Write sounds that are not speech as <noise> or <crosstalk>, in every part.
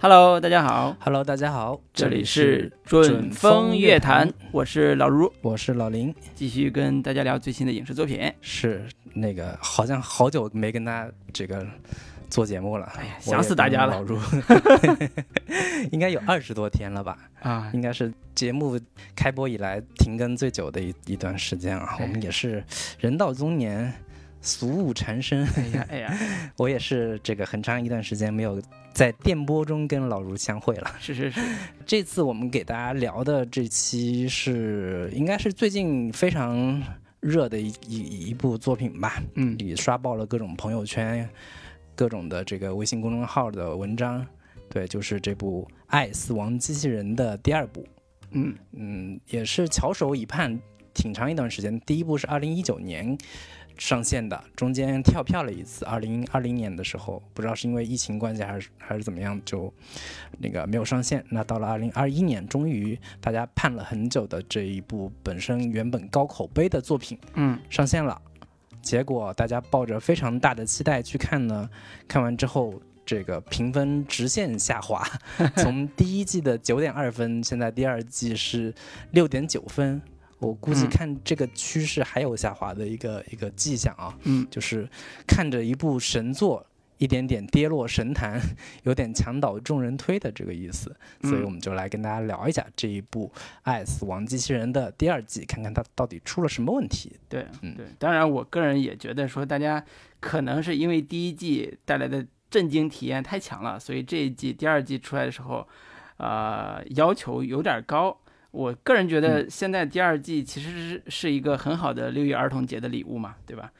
Hello，大家好，Hello，大家好，这里是准风乐坛，我是老卢，我是老林，继续跟大家聊最新的影视作品。是那个好像好久没跟大家这个做节目了，哎呀，想死大家了。老卢，<laughs> 应该有二十多天了吧？啊！应该是节目开播以来停更最久的一一段时间啊。哎我们也是人到中年，俗务缠身，哎呀，哎呀，<laughs> 我也是这个很长一段时间没有在电波中跟老卢相会了。是是是，这次我们给大家聊的这期是应该是最近非常热的一一一部作品吧，嗯。也刷爆了各种朋友圈、各种的这个微信公众号的文章。对，就是这部《爱死亡机器人》的第二部，嗯。嗯，也是翘首以盼挺长一段时间。第一部是二零一九年上线的，中间跳票了一次，二零二零年的时候，不知道是因为疫情关系还是还是怎么样，就那个没有上线。那到了二零二一年，终于大家盼了很久的这一部本身原本高口碑的作品嗯上线了。结果大家抱着非常大的期待去看呢，看完之后。这个评分直线下滑，<laughs> 从第一季的九点二分，现在第二季是六点九分。我估计嗯看这个趋势还有下滑的一个一个迹象啊，嗯，就是看着一部神作一点点跌落神坛，有点墙倒众人推的这个意思。所以嗯我们就来跟大家聊一下这一部《爱死亡机器人》的第二季，看看它到底出了什么问题。对嗯对。当然，我个人也觉得说，大家可能是因为第一季带来的震惊体验太强了，所以这一季第二季出来的时候，呃，要求有点高。我个人觉得，现在第二季其实是是一个很好的六一儿童节的礼物嘛，对吧？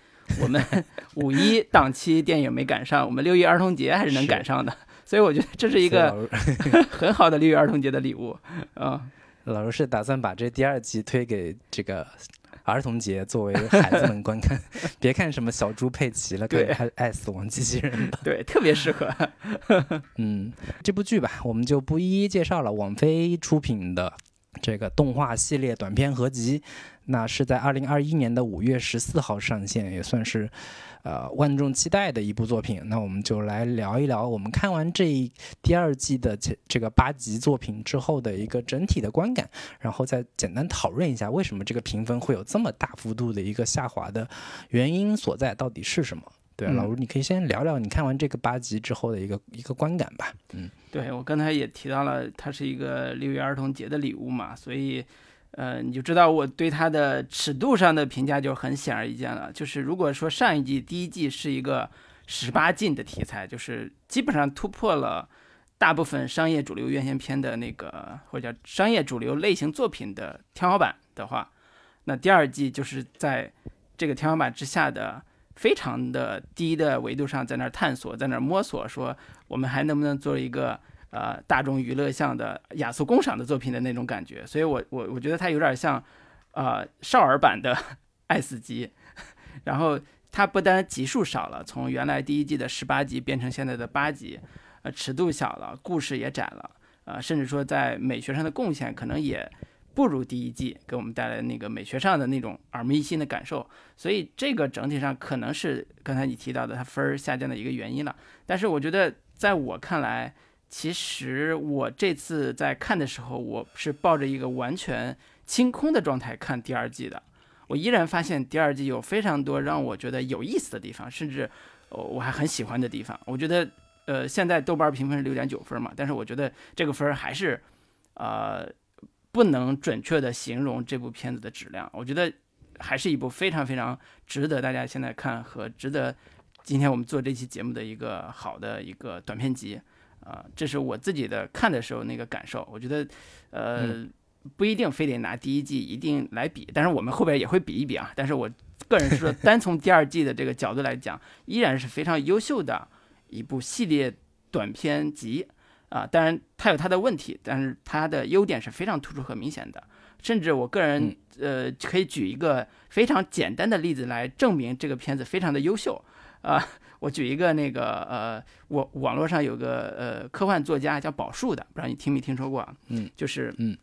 我们 <laughs> 五一档期电影没赶上，我们六一儿童节还是能赶上的，所以我觉得这是一个 <laughs> 很好的六一儿童节的礼物。嗯，老卢是打算把这第二季推给这个儿童节，作为孩子们观看，<laughs> 别看什么小猪佩奇了，对看爱爱死亡机器人吧。对，特别适合。嗯，这部剧吧，我们就不一一介绍了。网飞出品的这个动画系列短片合集，那是在二零二一年的五月十四号上线，也算是呃万众期待的一部作品。那我们就来聊一聊我们看完这一第二季的这这个八集作品之后的一个整体的观感，然后再简单讨论一下为什么这个评分会有这么大幅度的一个下滑的原因所在到底是什么。对，嗯老卢，你可以先聊聊你看完这个八集之后的一个一个观感吧。嗯，对我刚才也提到了，它是一个六一儿童节的礼物嘛，所以，呃，你就知道我对它的尺度上的评价就很显而易见了。就是如果说上一季第一季是一个十八禁的题材，就是基本上突破了大部分商业主流院线片的那个或者叫商业主流类型作品的天花板的话，那第二季就是在这个天花板之下的。非常的低的维度上，在那儿探索，在那儿摸索，说我们还能不能做一个呃大众娱乐向的雅俗共赏的作品的那种感觉，所以我我我觉得它有点像呃少儿版的 <laughs> 爱死机，<laughs> 然后它不单集数少了，从原来第一季的十八集变成现在的八集，呃尺度小了，故事也窄了，呃甚至说在美学上的贡献可能也不如第一季给我们带来那个美学上的那种耳目一新的感受，所以这个整体上可能是刚才你提到的它分儿下降的一个原因了。但是我觉得在我看来，其实我这次在看的时候，我是抱着一个完全清空的状态看第二季的。我依然发现第二季有非常多让我觉得有意思的地方，甚至我还很喜欢的地方。我觉得呃现在豆瓣评分是六点九分嘛，但是我觉得这个分儿还是呃不能准确的形容这部片子的质量。我觉得还是一部非常非常值得大家现在看和值得今天我们做这期节目的一个好的一个短片集。啊、这是我自己的看的时候那个感受。我觉得，呃，不一定非得拿第一季一定来比，但是我们后边也会比一比啊。但是我个人是说，单从第二季的这个角度来讲，依然是非常优秀的一部系列短片集啊。当然，它有它的问题，但是它的优点是非常突出和明显的。甚至我个人呃可以举一个非常简单的例子来证明这个片子非常的优秀啊。我举一个那个呃，我网络上有个呃科幻作家叫宝树的，不知道你听没听说过啊？嗯，就是嗯，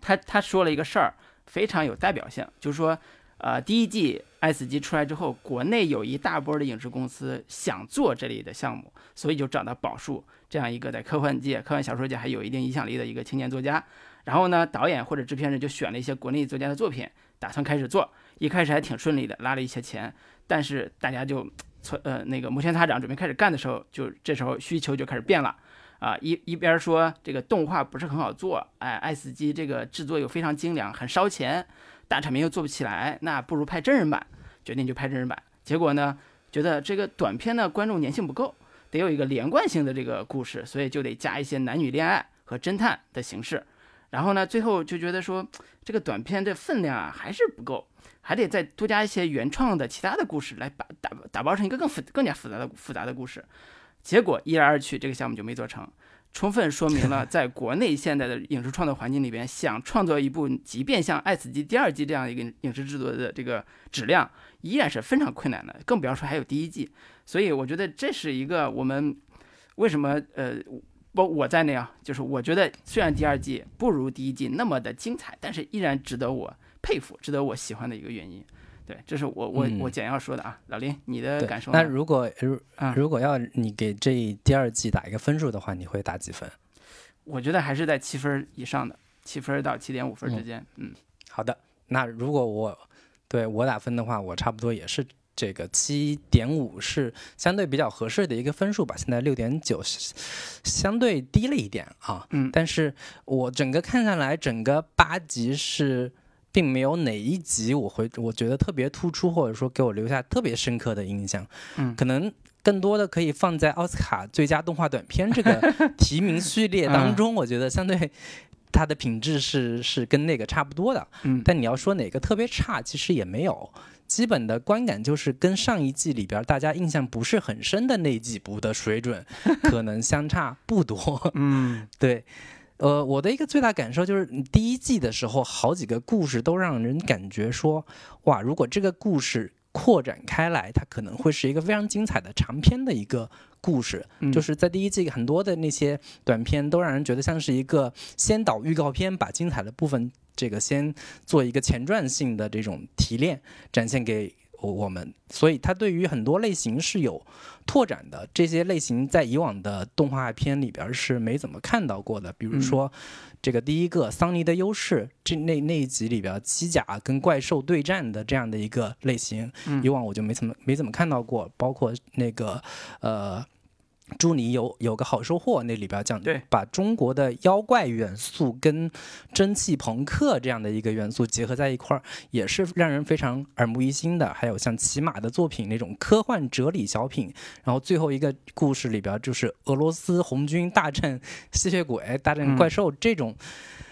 他他说了一个事儿，非常有代表性，就是说呃，第一季《爱死机》出来之后，国内有一大波的影视公司想做这类的项目，所以就找到宝树这样一个在科幻界、科幻小说界还有一定影响力的一个青年作家。然后呢，导演或者制片人就选了一些国内作家的作品，打算开始做。一开始还挺顺利的，拉了一些钱。但是大家就从，呃，那个摩拳擦掌准备开始干的时候，就这时候需求就开始变了。啊，一一边说这个动画不是很好做，哎，《爱死机》这个制作又非常精良，很烧钱。大场面又做不起来，那不如拍真人版，决定就拍真人版。结果呢，觉得这个短片呢观众粘性不够，得有一个连贯性的这个故事，所以就得加一些男女恋爱和侦探的形式。然后呢，最后就觉得说这个短片的分量啊还是不够，还得再多加一些原创的其他的故事来把打打包成一个更复更加复杂的复杂的故事。结果一来二去，这个项目就没做成。充分说明了，在国内现在的影视创作环境里边，想创作一部即便像《爱死机》第二季这样一个影视制作的这个质量，依然是非常困难的，更不要说还有第一季。所以我觉得这是一个我们为什么呃，不我在内啊，就是我觉得虽然第二季不如第一季那么的精彩，但是依然值得我佩服、值得我喜欢的一个原因。对，这是我我我简要说的啊，老林，你的感受？那如果如如果要你给这第二季打一个分数的话，你会打几分？我觉得还是在七分以上的，七分到七点五分之间。嗯，好的。那如果我对我打分的话，我差不多也是这个七点五，是相对比较合适的一个分数吧。现在六点九相对低了一点啊。嗯，但是我整个看下来，整个八集是。并没有哪一集我会我觉得特别突出，或者说给我留下特别深刻的印象。嗯，可能更多的可以放在奥斯卡最佳动画短片这个 <laughs> 提名序列当中。我觉得相对它的品质是是跟那个差不多的。嗯，但你要说哪个特别差，其实也没有。基本的观感就是跟上一季里边大家印象不是很深的那几部的水准，<laughs> 可能相差不多。嗯，<laughs> 对。呃，我的一个最大感受就是，第一季的时候，好几个故事都让人感觉说，哇，如果这个故事扩展开来，它可能会是一个非常精彩的长篇的一个故事。就是在第一季很多的那些短片都让人觉得像是一个先导预告片，把精彩的部分这个先做一个前传性的这种提炼，展现给。我们，所以它对于很多类型是有拓展的。这些类型在以往的动画片里边是没怎么看到过的。比如说，这个第一个桑尼的优势，这那那一集里边机甲跟怪兽对战的这样的一个类型，以往我就没怎么没怎么看到过。包括那个呃。祝你有有个好收获。那里边讲，对，把中国的妖怪元素跟蒸汽朋克这样的一个元素结合在一块儿，也是让人非常耳目一新的。还有像骑马的作品那种科幻哲理小品，然后最后一个故事里边就是俄罗斯红军大战吸血鬼、大战怪兽这种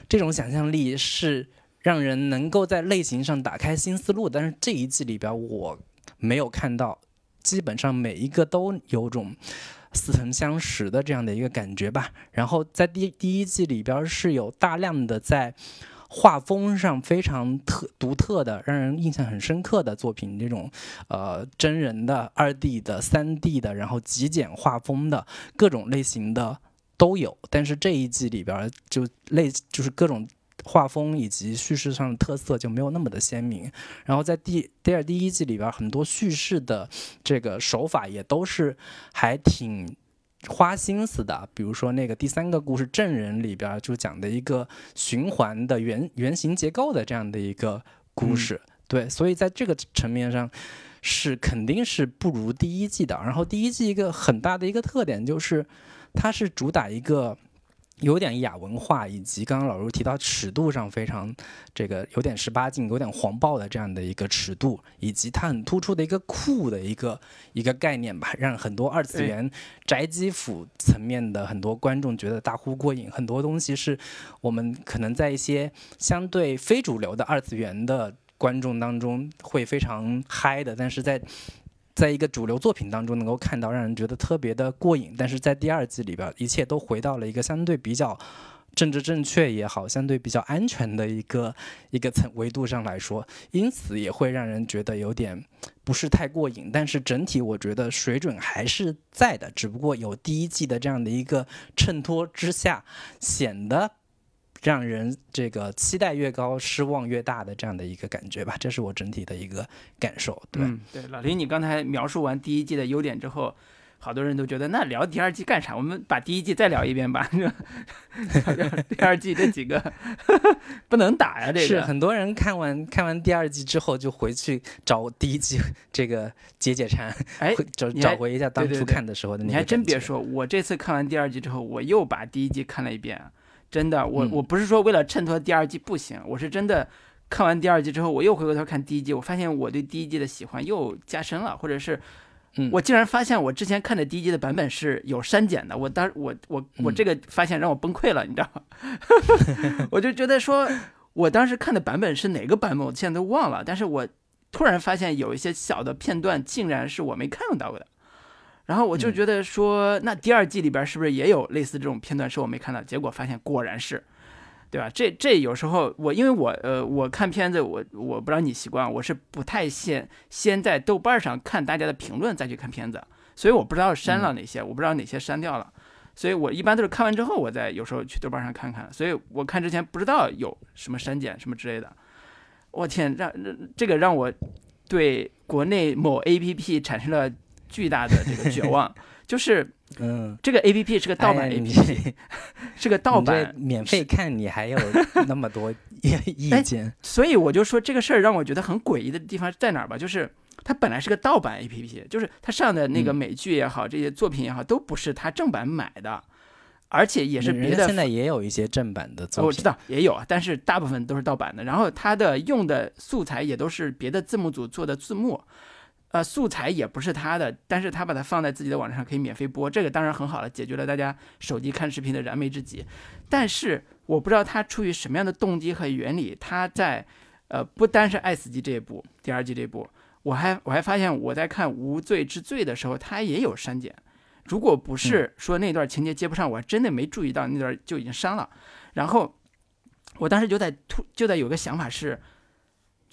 这种想象力是让人能够在类型上打开新思路。但是这一季里边我没有看到，基本上每一个都有种。似曾相识的这样的一个感觉吧。然后在第第一季里边是有大量的在画风上非常特独特的、让人印象很深刻的作品，这种呃真人的、二 D 的、三 D 的，然后极简画风的各种类型的都有。但是这一季里边就类就是各种。画风以及叙事上的特色就没有那么的鲜明，然后在第第二第一季里边，很多叙事的这个手法也都是还挺花心思的，比如说那个第三个故事《证人》里边就讲的一个循环的原原型结构的这样的一个故事，对，所以在这个层面上是肯定是不如第一季的。然后第一季一个很大的一个特点就是它是主打一个。有点亚文化，以及刚刚老卢提到尺度上非常这个有点十八禁、有点黄暴的这样的一个尺度，以及它很突出的一个酷的一个一个概念吧，让很多二次元宅基腐层面的很多观众觉得大呼过瘾。很多东西是我们可能在一些相对非主流的二次元的观众当中会非常嗨的，但是在在一个主流作品当中能够看到，让人觉得特别的过瘾。但是在第二季里边，一切都回到了一个相对比较政治正确也好，相对比较安全的一个一个层维度上来说，因此也会让人觉得有点不是太过瘾。但是整体我觉得水准还是在的，只不过有第一季的这样的一个衬托之下，显得让人这个期待越高，失望越大的这样的一个感觉吧。这是我整体的一个感受。对，嗯，对，老林，你刚才描述完第一季的优点之后。好多人都觉得那聊第二季干啥？我们把第一季再聊一遍吧。第二季这几个不能打呀，这个是很多人看完看完第二季之后就回去找第一季这个解解馋，哎，找找回一下当初看的时候的那。你还真别说，我这次看完第二季之后，我又把第一季看了一遍。真的，我我不是说为了衬托第二季不行，我是真的看完第二季之后，我又回过头看第一季，我发现我对第一季的喜欢又加深了，或者是。我竟然发现我之前看的第一季的版本是有删减的，我当我我我这个发现让我崩溃了，你知道吗？<laughs> 我就觉得说，我当时看的版本是哪个版本，我现在都忘了。但是我突然发现有一些小的片段，竟然是我没看到过的。然后我就觉得说，那第二季里边是不是也有类似这种片段是我没看到？结果发现果然是。对吧？这这有时候我因为我呃我看片子我我不知道你习惯，我是不太先先在豆瓣上看大家的评论再去看片子，所以我不知道删了哪些，我不知道哪些删掉了，所以我一般都是看完之后我再有时候去豆瓣上看看，所以我看之前不知道有什么删减什么之类的。我天，让这个让我对国内某 APP 产生了巨大的这个绝望。<laughs> 就是，嗯，这个 A P P 是个盗版 A P P，<laughs> 是个盗版。免费看你还有那么多 <laughs> 意见，所以我就说这个事儿让我觉得很诡异的地方在哪儿吧？就是它本来是个盗版 A P P，就是它上的那个美剧也好，这些作品也好，都不是它正版买的，而且也是别的。现在也有一些正版的作品，我知道也有，但是大部分都是盗版的。然后它的用的素材也都是别的字幕组做的字幕。呃，素材也不是他的，但是他把它放在自己的网站上可以免费播，这个当然很好了，解决了大家手机看视频的燃眉之急。但是我不知道他出于什么样的动机和原理，他在呃不单是《爱死机》这一部，第二季这一部，我还我还发现我在看《无罪之罪》的时候，他也有删减。如果不是说那段情节接不上，我还真的没注意到那段就已经删了。然后我当时就在突就在有个想法是。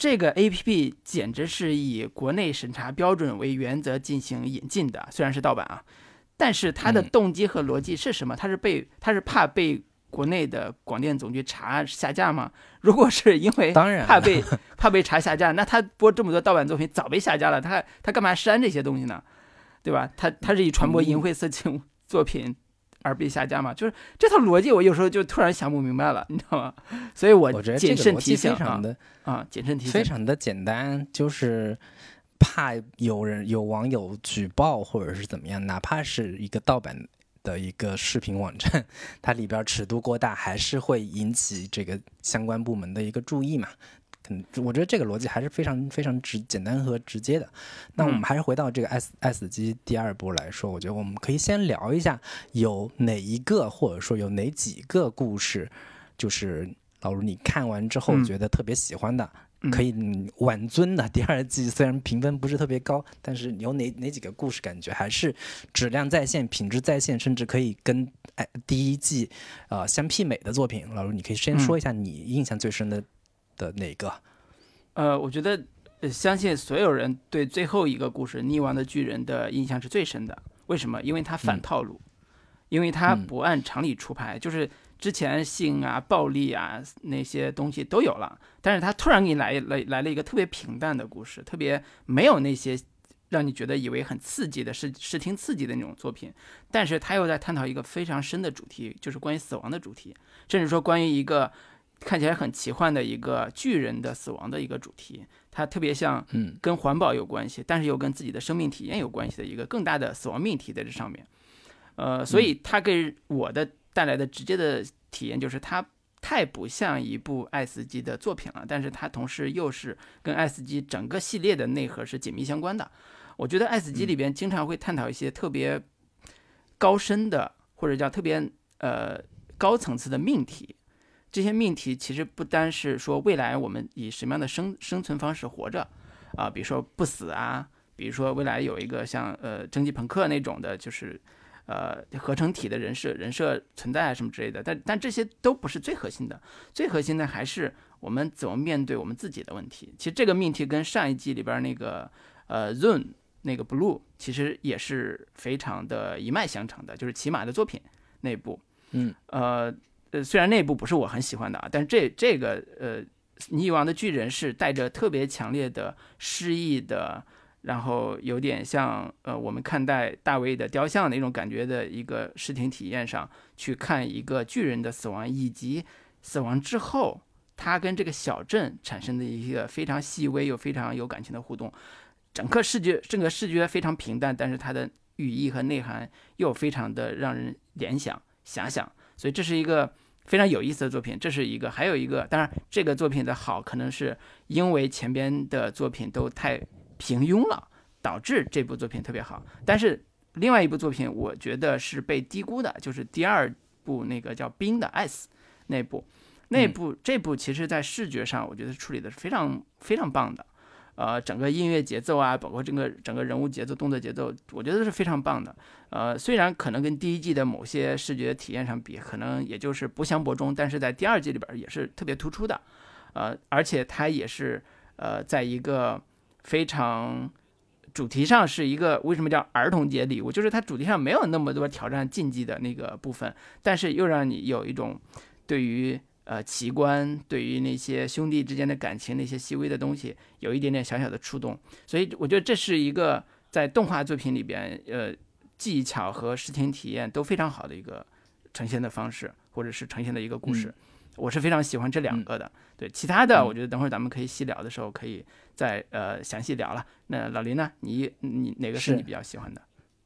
这个 A P P 简直是以国内审查标准为原则进行引进的，虽然是盗版啊，但是它的动机和逻辑是什么？它是被它是怕被国内的广电总局查下架吗？如果是因为当然怕被 <laughs> 怕被查下架，那他播这么多盗版作品早被下架了，他他干嘛删这些东西呢？对吧？他他是以传播淫秽色情作品。而被下架嘛，就是这套逻辑，我有时候就突然想不明白了，你知道吗？所以我谨慎提醒啊啊，谨慎提醒，非常的简单，就是怕有人有网友举报或者是怎么样，哪怕是一个盗版的一个视频网站，它里边尺度过大，还是会引起这个相关部门的一个注意嘛。嗯，我觉得这个逻辑还是非常非常直简单和直接的。那我们还是回到这个《爱死爱死机》第二部来说，我觉得我们可以先聊一下有哪一个或者说有哪几个故事，就是老卢你看完之后觉得特别喜欢的，可以挽尊的。第二季虽然评分不是特别高，但是有哪哪几个故事感觉还是质量在线、品质在线，甚至可以跟哎第一季呃相媲美的作品。老卢，你可以先说一下你印象最深的。的哪个？呃，我觉得，相信所有人对最后一个故事《溺亡的巨人》的印象是最深的。为什么？因为它反套路，因为它不按常理出牌。就是之前性啊、暴力啊那些东西都有了，但是他突然给你来来来了一个特别平淡的故事，特别没有那些让你觉得以为很刺激的视视听刺激的那种作品。但是他又在探讨一个非常深的主题，就是关于死亡的主题，甚至说关于一个。看起来很奇幻的一个巨人的死亡的一个主题，它特别像，嗯，跟环保有关系，但是又跟自己的生命体验有关系的一个更大的死亡命题在这上面，呃，所以它给我的带来的直接的体验就是它太不像一部爱死机的作品了，但是它同时又是跟爱死机整个系列的内核是紧密相关的。我觉得爱死机里边经常会探讨一些特别高深的或者叫特别呃高层次的命题。这些命题其实不单是说未来我们以什么样的生生存方式活着，啊，比如说不死啊，比如说未来有一个像呃蒸汽朋克那种的，就是呃合成体的人设人设存在啊什么之类的，但但这些都不是最核心的，最核心的还是我们怎么面对我们自己的问题。其实这个命题跟上一季里边那个呃 Zone 那个 Blue 其实也是非常的一脉相承的，就是骑马的作品那部，嗯呃。呃，虽然那部不是我很喜欢的啊，但是这这个呃，你以往的巨人是带着特别强烈的诗意的，然后有点像呃我们看待大卫的雕像那种感觉的一个视听体验上去看一个巨人的死亡，以及死亡之后他跟这个小镇产生的一个非常细微又非常有感情的互动。整个视觉，整个视觉非常平淡，但是它的寓意和内涵又非常的让人联想、遐想，所以这是一个非常有意思的作品。这是一个，还有一个，当然这个作品的好，可能是因为前边的作品都太平庸了，导致这部作品特别好。但是另外一部作品，我觉得是被低估的，就是第二部那个叫《冰的 ice》那部，那部这部其实在视觉上，我觉得处理的是非常非常棒的。呃，整个音乐节奏啊，包括整个整个人物节奏、动作节奏，我觉得是非常棒的。呃，虽然可能跟第一季的某些视觉体验上比，可能也就是不相伯仲，但是在第二季里边也是特别突出的。呃，而且它也是呃，在一个非常主题上是一个为什么叫儿童节礼物，就是它主题上没有那么多挑战竞技的那个部分，但是又让你有一种对于。呃，奇观对于那些兄弟之间的感情，那些细微的东西，有一点点小小的触动，所以我觉得这是一个在动画作品里边，呃，技巧和视听体验都非常好的一个呈现的方式，或者是呈现的一个故事，我是非常喜欢这两个的。对，其他的我觉得等会儿咱们可以细聊的时候可以再呃详细聊了。那老林呢？你你哪个是你比较喜欢的？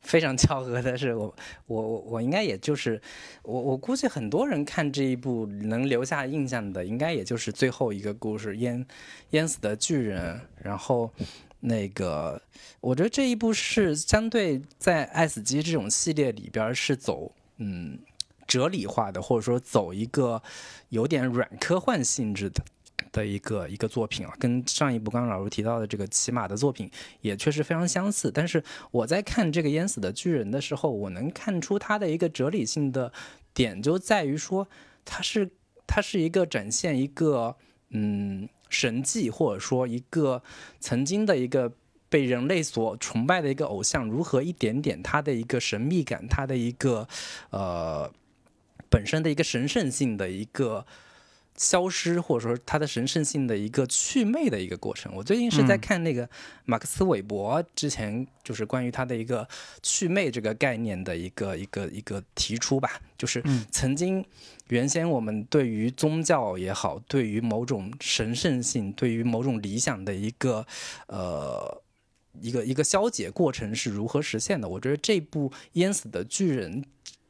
非常巧合的是，我我我我应该也就是我我估计很多人看这一部能留下印象的，应该也就是最后一个故事淹淹死的巨人。然后那个，我觉得这一部是相对在爱死机这种系列里边是走嗯哲理化的，或者说走一个有点软科幻性质的。的一个一个作品啊，跟上一部刚刚老师提到的这个骑马的作品也确实非常相似。但是我在看这个淹死的巨人的时候，我能看出它的一个哲理性的点就在于说，它是它是一个展现一个嗯神迹，或者说一个曾经的一个被人类所崇拜的一个偶像，如何一点点它的一个神秘感，它的一个呃本身的一个神圣性的一个。消失，或者说它的神圣性的一个祛魅的一个过程。我最近是在看那个马克思韦伯之前，就是关于他的一个祛魅这个概念的一个一个一个提出吧。就是曾经原先我们对于宗教也好，对于某种神圣性，对于某种理想的一个呃一个一个消解过程是如何实现的？我觉得这部淹死的巨人。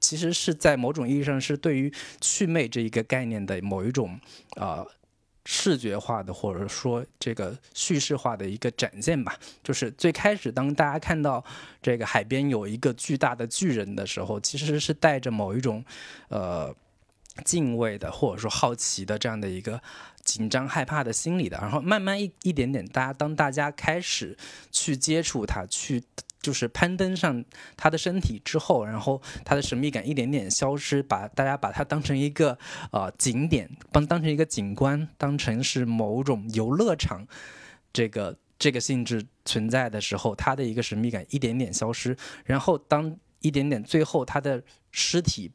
其实是在某种意义上是对于祛魅这一个概念的某一种呃视觉化的或者说这个叙事化的一个展现吧。就是最开始当大家看到这个海边有一个巨大的巨人的时候，其实是带着某一种呃敬畏的或者说好奇的这样的一个紧张害怕的心理的。然后慢慢一一点点，大家当大家开始去接触它去。就是攀登上他的身体之后，然后他的神秘感一点点消失，把大家把它当成一个呃景点，帮当成一个景观，当成是某种游乐场，这个这个性质存在的时候，他的一个神秘感一点点消失，然后当一点点最后他的尸体。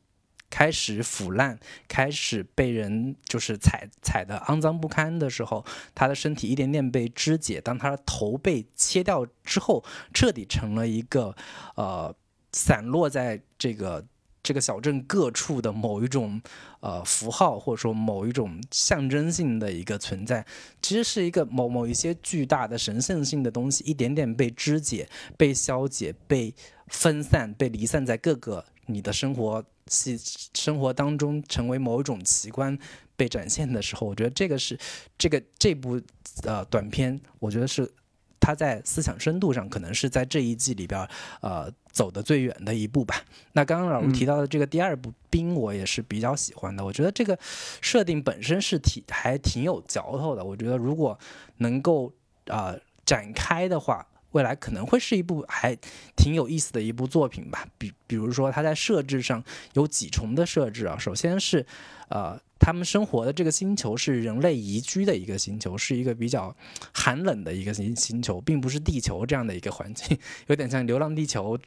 开始腐烂，开始被人就是踩踩的肮脏不堪的时候，他的身体一点点被肢解。当他的头被切掉之后，彻底成了一个呃散落在这个这个小镇各处的某一种呃符号，或者说某一种象征性的一个存在。其实是一个某某一些巨大的神圣性的东西，一点点被肢解、被消解、被分散、被离散在各个你的生活。系生活当中成为某一种奇观被展现的时候，我觉得这个是这个这部呃短片，我觉得是它在思想深度上可能是在这一季里边呃走的最远的一步吧。那刚刚老师提到的这个第二部《冰》，我也是比较喜欢的。我觉得这个设定本身是挺还挺有嚼头的。我觉得如果能够啊展开的话。未来可能会是一部还挺有意思的一部作品吧，比比如说它在设置上有几重的设置啊，首先是，呃，他们生活的这个星球是人类宜居的一个星球，是一个比较寒冷的一个星星球，并不是地球这样的一个环境，<laughs> 有点像《流浪地球》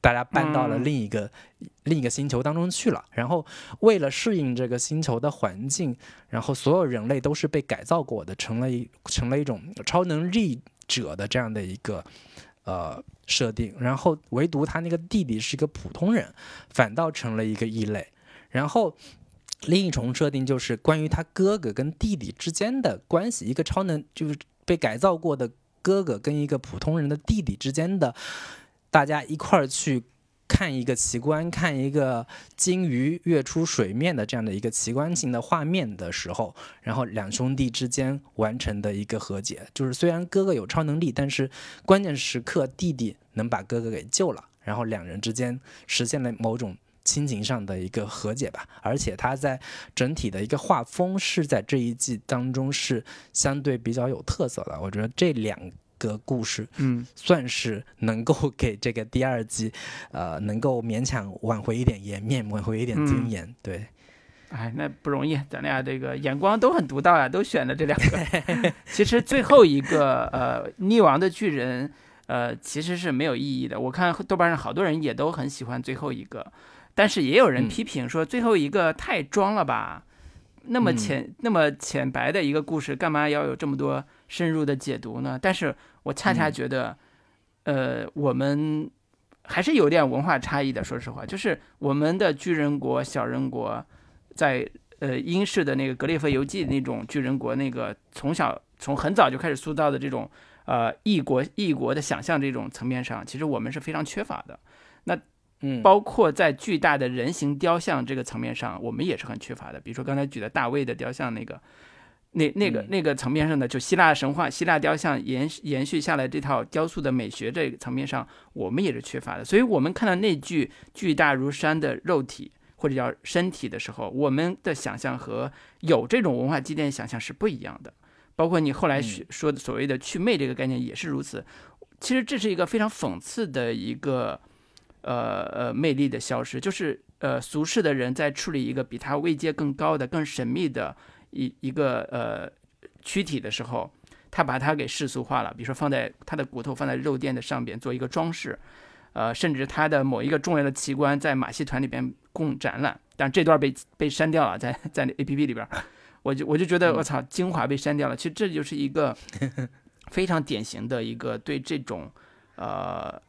大家搬到了另一个、另一个星球当中去了。然后为了适应这个星球的环境，然后所有人类都是被改造过的，成了一成了一种超能力者的这样的一个呃设定。然后唯独他那个弟弟是一个普通人，反倒成了一个异类。然后另一重设定就是关于他哥哥跟弟弟之间的关系，一个超能就是被改造过的哥哥跟一个普通人的弟弟之间的。大家一块儿去看一个奇观，看一个鲸鱼跃出水面的这样的一个奇观性的画面的时候，然后两兄弟之间完成的一个和解，就是虽然哥哥有超能力，但是关键时刻弟弟能把哥哥给救了，然后两人之间实现了某种亲情上的一个和解吧。而且他在整体的一个画风是在这一季当中是相对比较有特色的，我觉得这两。个故事，嗯，算是能够给这个第二季，<laughs> 呃，能够勉强挽回一点颜面，挽回一点尊严。对，哎，那不容易，咱俩这个眼光都很独到啊，都选了这两个。<laughs> 其实最后一个，呃，溺亡的巨人，呃，其实是没有意义的。我看豆瓣上好多人也都很喜欢最后一个，但是也有人批评说最后一个太装了吧。那么浅那么浅白的一个故事，干嘛要有这么多深入的解读呢？但是我恰恰觉得，呃，我们还是有点文化差异的。说实话，就是我们的巨人国、小人国，在呃英式的那个《格列佛游记》那种巨人国，那个从小从很早就开始塑造的这种呃异国异国的想象这种层面上，其实我们是非常缺乏的。那嗯，包括在巨大的人形雕像这个层面上，我们也是很缺乏的。比如说刚才举的大卫的雕像，那个，那那个那个层面上的，就希腊神话、希腊雕像延延续下来这套雕塑的美学这个层面上，我们也是缺乏的。所以，我们看到那具巨大如山的肉体或者叫身体的时候，我们的想象和有这种文化积淀想象是不一样的。包括你后来说的所谓的去魅这个概念也是如此。其实这是一个非常讽刺的一个。呃呃，魅力的消失，就是呃，俗世的人在处理一个比他位阶更高的、更神秘的一一个呃躯体的时候，他把它给世俗化了。比如说，放在他的骨头放在肉垫的上边做一个装饰，呃，甚至他的某一个重要的器官在马戏团里边供展览，但这段被被删掉了，在在 A P P 里边，我就我就觉得我操，精华被删掉了。其实这就是一个 <laughs> 非常典型的一个对这种呃。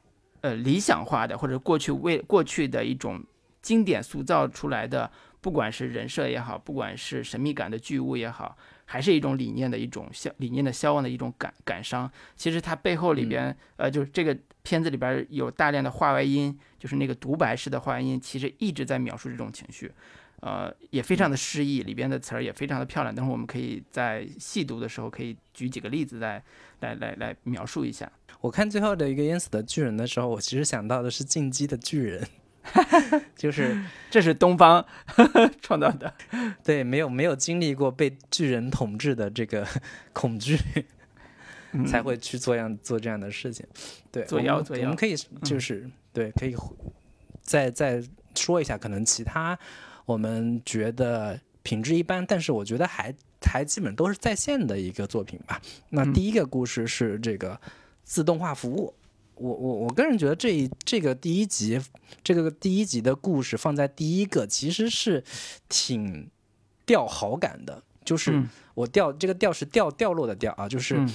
呃，理想化的或者过去为过去的一种经典塑造出来的，不管是人设也好，不管是神秘感的巨物也好，还是一种理念的一种消理念的消亡的一种感感伤。其实它背后里边，呃，就是这个片子里边有大量的话外音，就是那个独白式的话外音，其实一直在描述这种情绪，呃，也非常的诗意，里边的词儿也非常的漂亮。等会儿我们可以在细读的时候，可以举几个例子来来来来描述一下。我看最后的一个淹死的巨人的时候，我其实想到的是进击的巨人，<laughs> 就是这是东方 <laughs> 创造的，对，没有没有经历过被巨人统治的这个 <laughs> 恐惧，才会去做样做这样的事情。对，做妖做妖，我们可以就是对，可以再再说一下，可能其他我们觉得品质一般，但是我觉得还还基本都是在线的一个作品吧。那第一个故事是这个。自动化服务，我我我个人觉得这这个第一集，这个第一集的故事放在第一个，其实是挺掉好感的，就是我掉这个掉是掉掉落的掉啊，就是。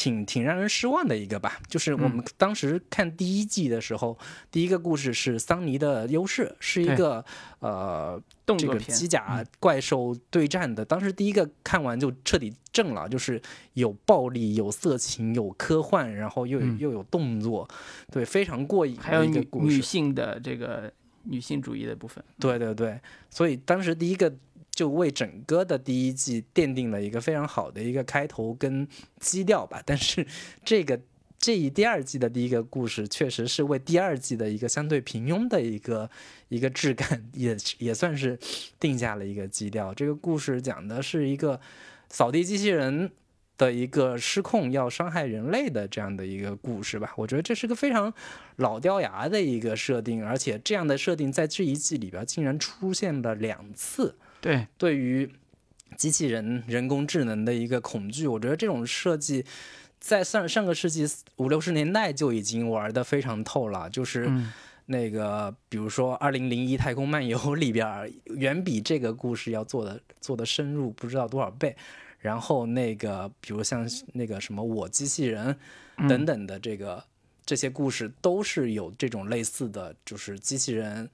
挺挺让人失望的一个吧，就是我们当时看第一季的时候，第一个故事是桑尼的优势，是一个呃动这个机甲怪兽对战的。当时第一个看完就彻底震了，就是有暴力、有色情、有科幻，然后又又有动作，对，非常过瘾。还有女女性的这个女性主义的部分，对对对，所以当时第一个。就为整个的第一季奠定了一个非常好的一个开头跟基调吧。但是这个这一第二季的第一个故事，确实是为第二季的一个相对平庸的一个一个质感，也也算是定下了一个基调。这个故事讲的是一个扫地机器人的一个失控要伤害人类的这样的一个故事吧。我觉得这是个非常老掉牙的一个设定，而且这样的设定在这一季里边竟然出现了两次。对，对于机器人、人工智能的一个恐惧，我觉得这种设计在上上个世纪五六十年代就已经玩的非常透了。就是，那个比如说《二零零一太空漫游》里边，远比这个故事要做的做的深入不知道多少倍。然后那个比如像那个什么我机器人等等的这个这些故事，都是有这种类似的，就是机器人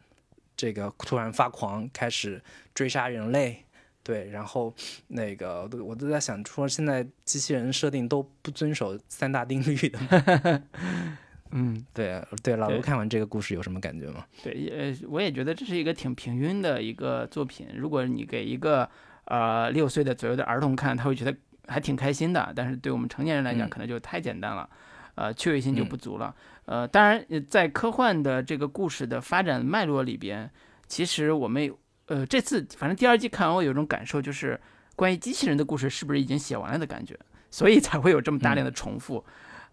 这个突然发狂，开始追杀人类。对，然后那个我都在想，说现在机器人设定都不遵守三大定律的。<laughs> 嗯，<laughs> 对对，老对卢看完这个故事有什么感觉吗？对，也我也觉得这是一个挺平庸的一个作品。如果你给一个呃六岁的左右的儿童看，他会觉得还挺开心的。但是对我们成年人来讲，嗯可能就太简单了，呃，趣味性就嗯不足了。呃，当然，呃在科幻的这个故事的发展脉络里边，其实我们有呃这次反正第二季看完，我有一种感受，就是关于机器人的故事是不是已经写完了的感觉，所以才会有这么大量的重复。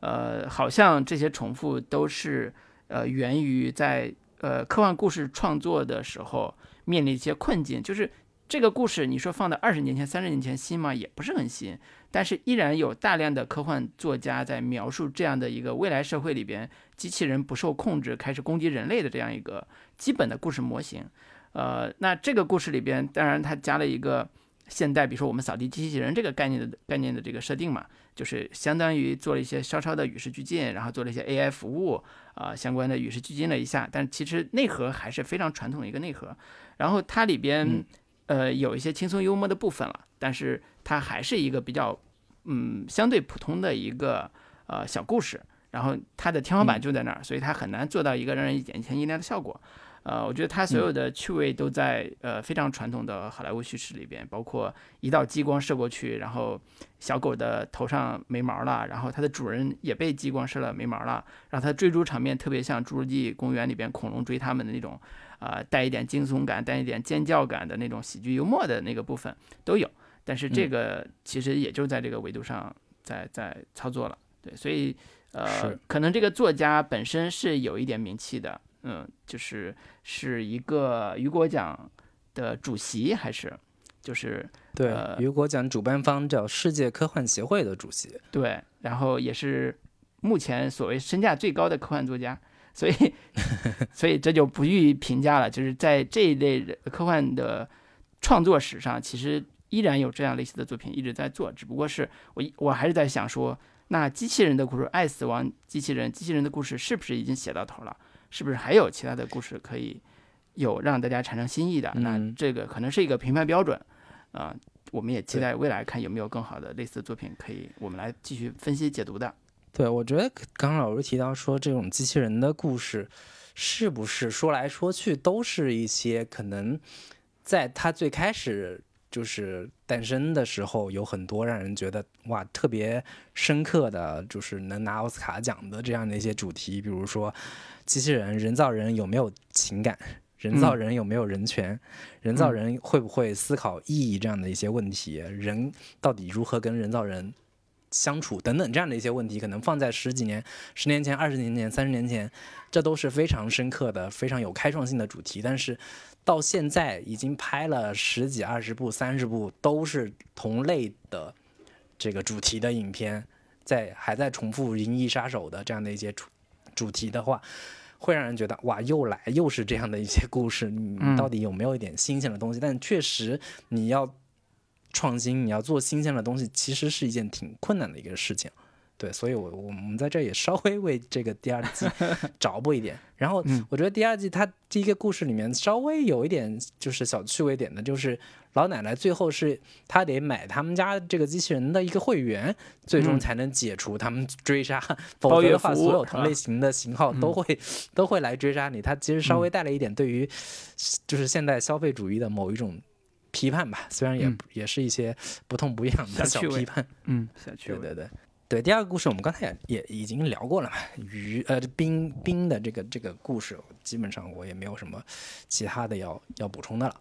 呃，好像这些重复都是呃源于在呃科幻故事创作的时候面临一些困境，就是这个故事你说放在二十年前、三十年前新吗？也不是很新，但是依然有大量的科幻作家在描述这样的一个未来社会里边，机器人不受控制开始攻击人类的这样一个基本的故事模型。呃，那这个故事里边，当然它加了一个现代，比如说我们扫地机器人这个概念的概念的这个设定嘛，就是相当于做了一些稍稍的与时俱进，然后做了一些 AI 服务啊、相关的与时俱进了一下，但其实内核还是非常传统的一个内核。然后它里边、嗯呃有一些轻松幽默的部分了，但是它还是一个比较嗯相对普通的一个呃小故事。然后它的天花板就在那儿，所以它很难做到一个让人眼前一亮的效果。呃，我觉得它所有的趣味都在呃非常传统的好莱坞叙事里边，包括一道激光射过去，然后小狗的头上没毛了，然后它的主人也被激光射了没毛了，然后它追逐场面特别像《侏罗纪公园》里边恐龙追他们的那种，呃，带一点惊悚感、带一点尖叫感的那种喜剧幽默的那个部分都有。但是这个其实也就在这个维度上在在操作了，对，所以呃，可能这个作家本身是有一点名气的，嗯，就是是一个雨果奖的主席，还是就是对呃，雨果奖主办方叫世界科幻协会的主席。对，然后也是目前所谓身价最高的科幻作家，所以 <laughs> 所以这就不予评价了。就是在这一类人科幻的创作史上，其实依然有这样类似的作品一直在做，只不过是我我还是在想说，那机器人的故事，爱死亡机器人，机器人的故事是不是已经写到头了？是不是还有其他的故事可以有让大家产生新意的？那嗯这个可能是一个评判标准啊、我们也期待未来看有没有更好的类似的作品可以我们来继续分析解读的。对，我觉得刚刚老师提到说，这种机器人的故事，是不是说来说去都是一些可能在他最开始就是诞生的时候，有很多让人觉得哇特别深刻的，就是能拿奥斯卡奖的这样的一些主题，比如说机器人、人造人有没有情感？人造嗯人有没有人权？人造嗯人会不会思考意义这样的一些问题？人到底如何跟人造人相处等等这样的一些问题，可能放在十几年、十年前、二十年前、三十年前，这都是非常深刻的、非常有开创性的主题。但是到现在已经拍了十几、二十部、三十部，都是同类的这个主题的影片，在还在重复《银翼杀手》的这样的一些主主题的话。会让人觉得哇，又来又是这样的一些故事，你嗯到底有没有一点新鲜的东西？但确实，你要创新，你要做新鲜的东西，其实是一件挺困难的一个事情。对，所以我我们在这也稍微为这个第二季 <laughs> 找补一点。然后嗯我觉得第二季它第一个故事里面稍微有一点就是小趣味点的，就是老奶奶最后是她得买他们家这个机器人的一个会员，最终嗯才能解除他们追杀，包否则的话，所有同类型的型号都嗯会、都会来追杀你。它其实稍嗯微带了一点对于就是现代消费主义的某一种批判吧，虽然也、嗯也是一些不痛不痒的小批判。嗯，小趣味。对对对对，第二个故事我们刚才也也已经聊过了嘛，鱼呃冰冰的这个这个故事，基本上我也没有什么其他的要要补充的了。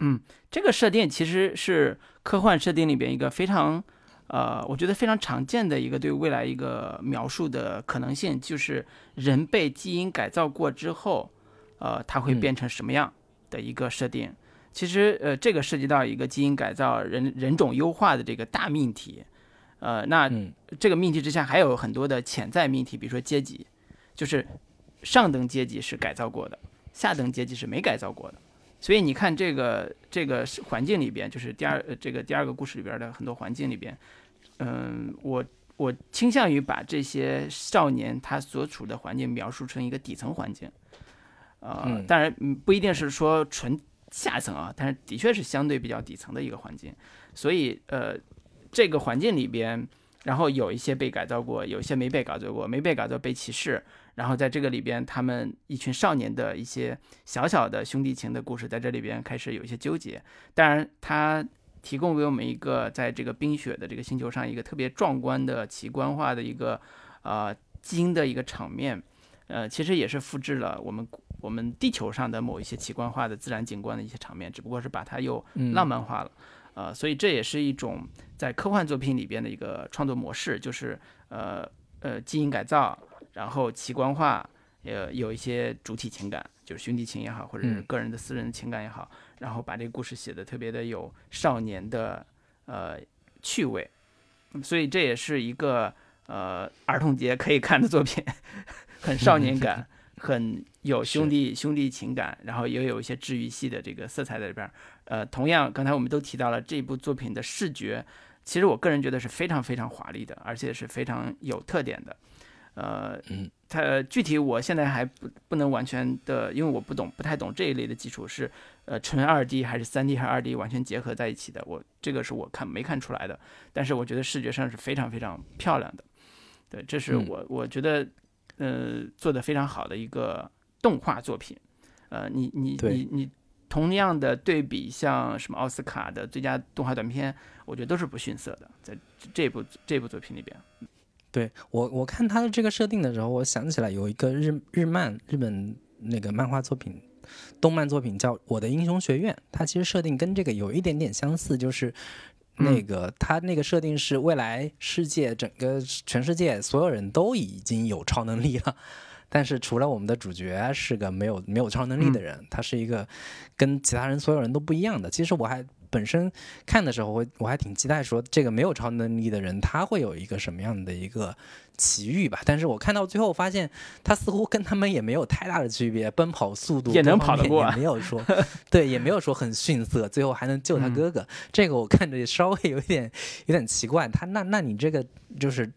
嗯，这个设定其实是科幻设定里边一个非常，呃，我觉得非常常见的一个对未来一个描述的可能性，就是人被基因改造过之后，呃，它会嗯变成什么样的一个设定。其实，呃，这个涉及到一个基因改造人人种优化的这个大命题。呃，那嗯这个命题之下还有很多的潜在命题，比如说阶级，就是上等阶级是改造过的，下等阶级是没改造过的。所以你看这个这个环境里边，就是第二这个第二个故事里边的很多环境里边，嗯，我我倾向于把这些少年他所处的环境描述成一个底层环境，呃，当然不一定是说纯下层啊，但是的确是相对比较底层的一个环境。所以呃，这个环境里边，然后有一些被改造过，有一些没被改造过，没被改造被歧视。然后在这个里边，他们一群少年的一些小小的兄弟情的故事，在这里边开始有一些纠结。当然，它提供给我们一个在这个冰雪的这个星球上一个特别壮观的奇观化的一个呃基因的一个场面，呃，其实也是复制了我们我们地球上的某一些奇观化的自然景观的一些场面，只不过是把它又浪漫化了。呃，所以这也是一种在科幻作品里边的一个创作模式，就是呃呃基因改造。然后奇观化，呃，有一些主体情感，就是兄弟情也好，或者是个人的私人情感也好，然后把这个故事写的特别的有少年的呃趣味，所以这也是一个呃儿童节可以看的作品，<laughs> 很少年感，<laughs> 很有兄弟兄弟情感，然后也有一些治愈系的这个色彩在里边。呃，同样刚才我们都提到了这部作品的视觉，其实我个人觉得是非常非常华丽的，而且是非常有特点的。呃，嗯，它具体我现在还不不能完全的，因为我不懂，不太懂这一类的技术是，呃，纯二 D 还是三 D 还是二 D 完全结合在一起的，我这个是我看没看出来的，但是我觉得视觉上是非常非常漂亮的，对，这是我我觉得，呃，做的非常好的一个动画作品，呃，你你你你同样的对比，像什么奥斯卡的最佳动画短片，我觉得都是不逊色的，在这部这部作品里边。对我，我看他的这个设定的时候，我想起来有一个日日漫，日本那个漫画作品、动漫作品叫《我的英雄学院》，它其实设定跟这个有一点点相似，就是那个它那个设定是未来世界整个全世界所有人都已经有超能力了，但是除了我们的主角是个没有没有超能力的人，他是一个跟其他人所有人都不一样的。其实我还。本身看的时候，我我还挺期待说这个没有超能力的人他会有一个什么样的一个奇遇吧。但是我看到最后发现，他似乎跟他们也没有太大的区别，奔跑速度也能跑得过，也没有说 <laughs> 对，也没有说很逊色，最后还能救他哥哥。这个我看着稍微有点有点奇怪。他那那你这个就是。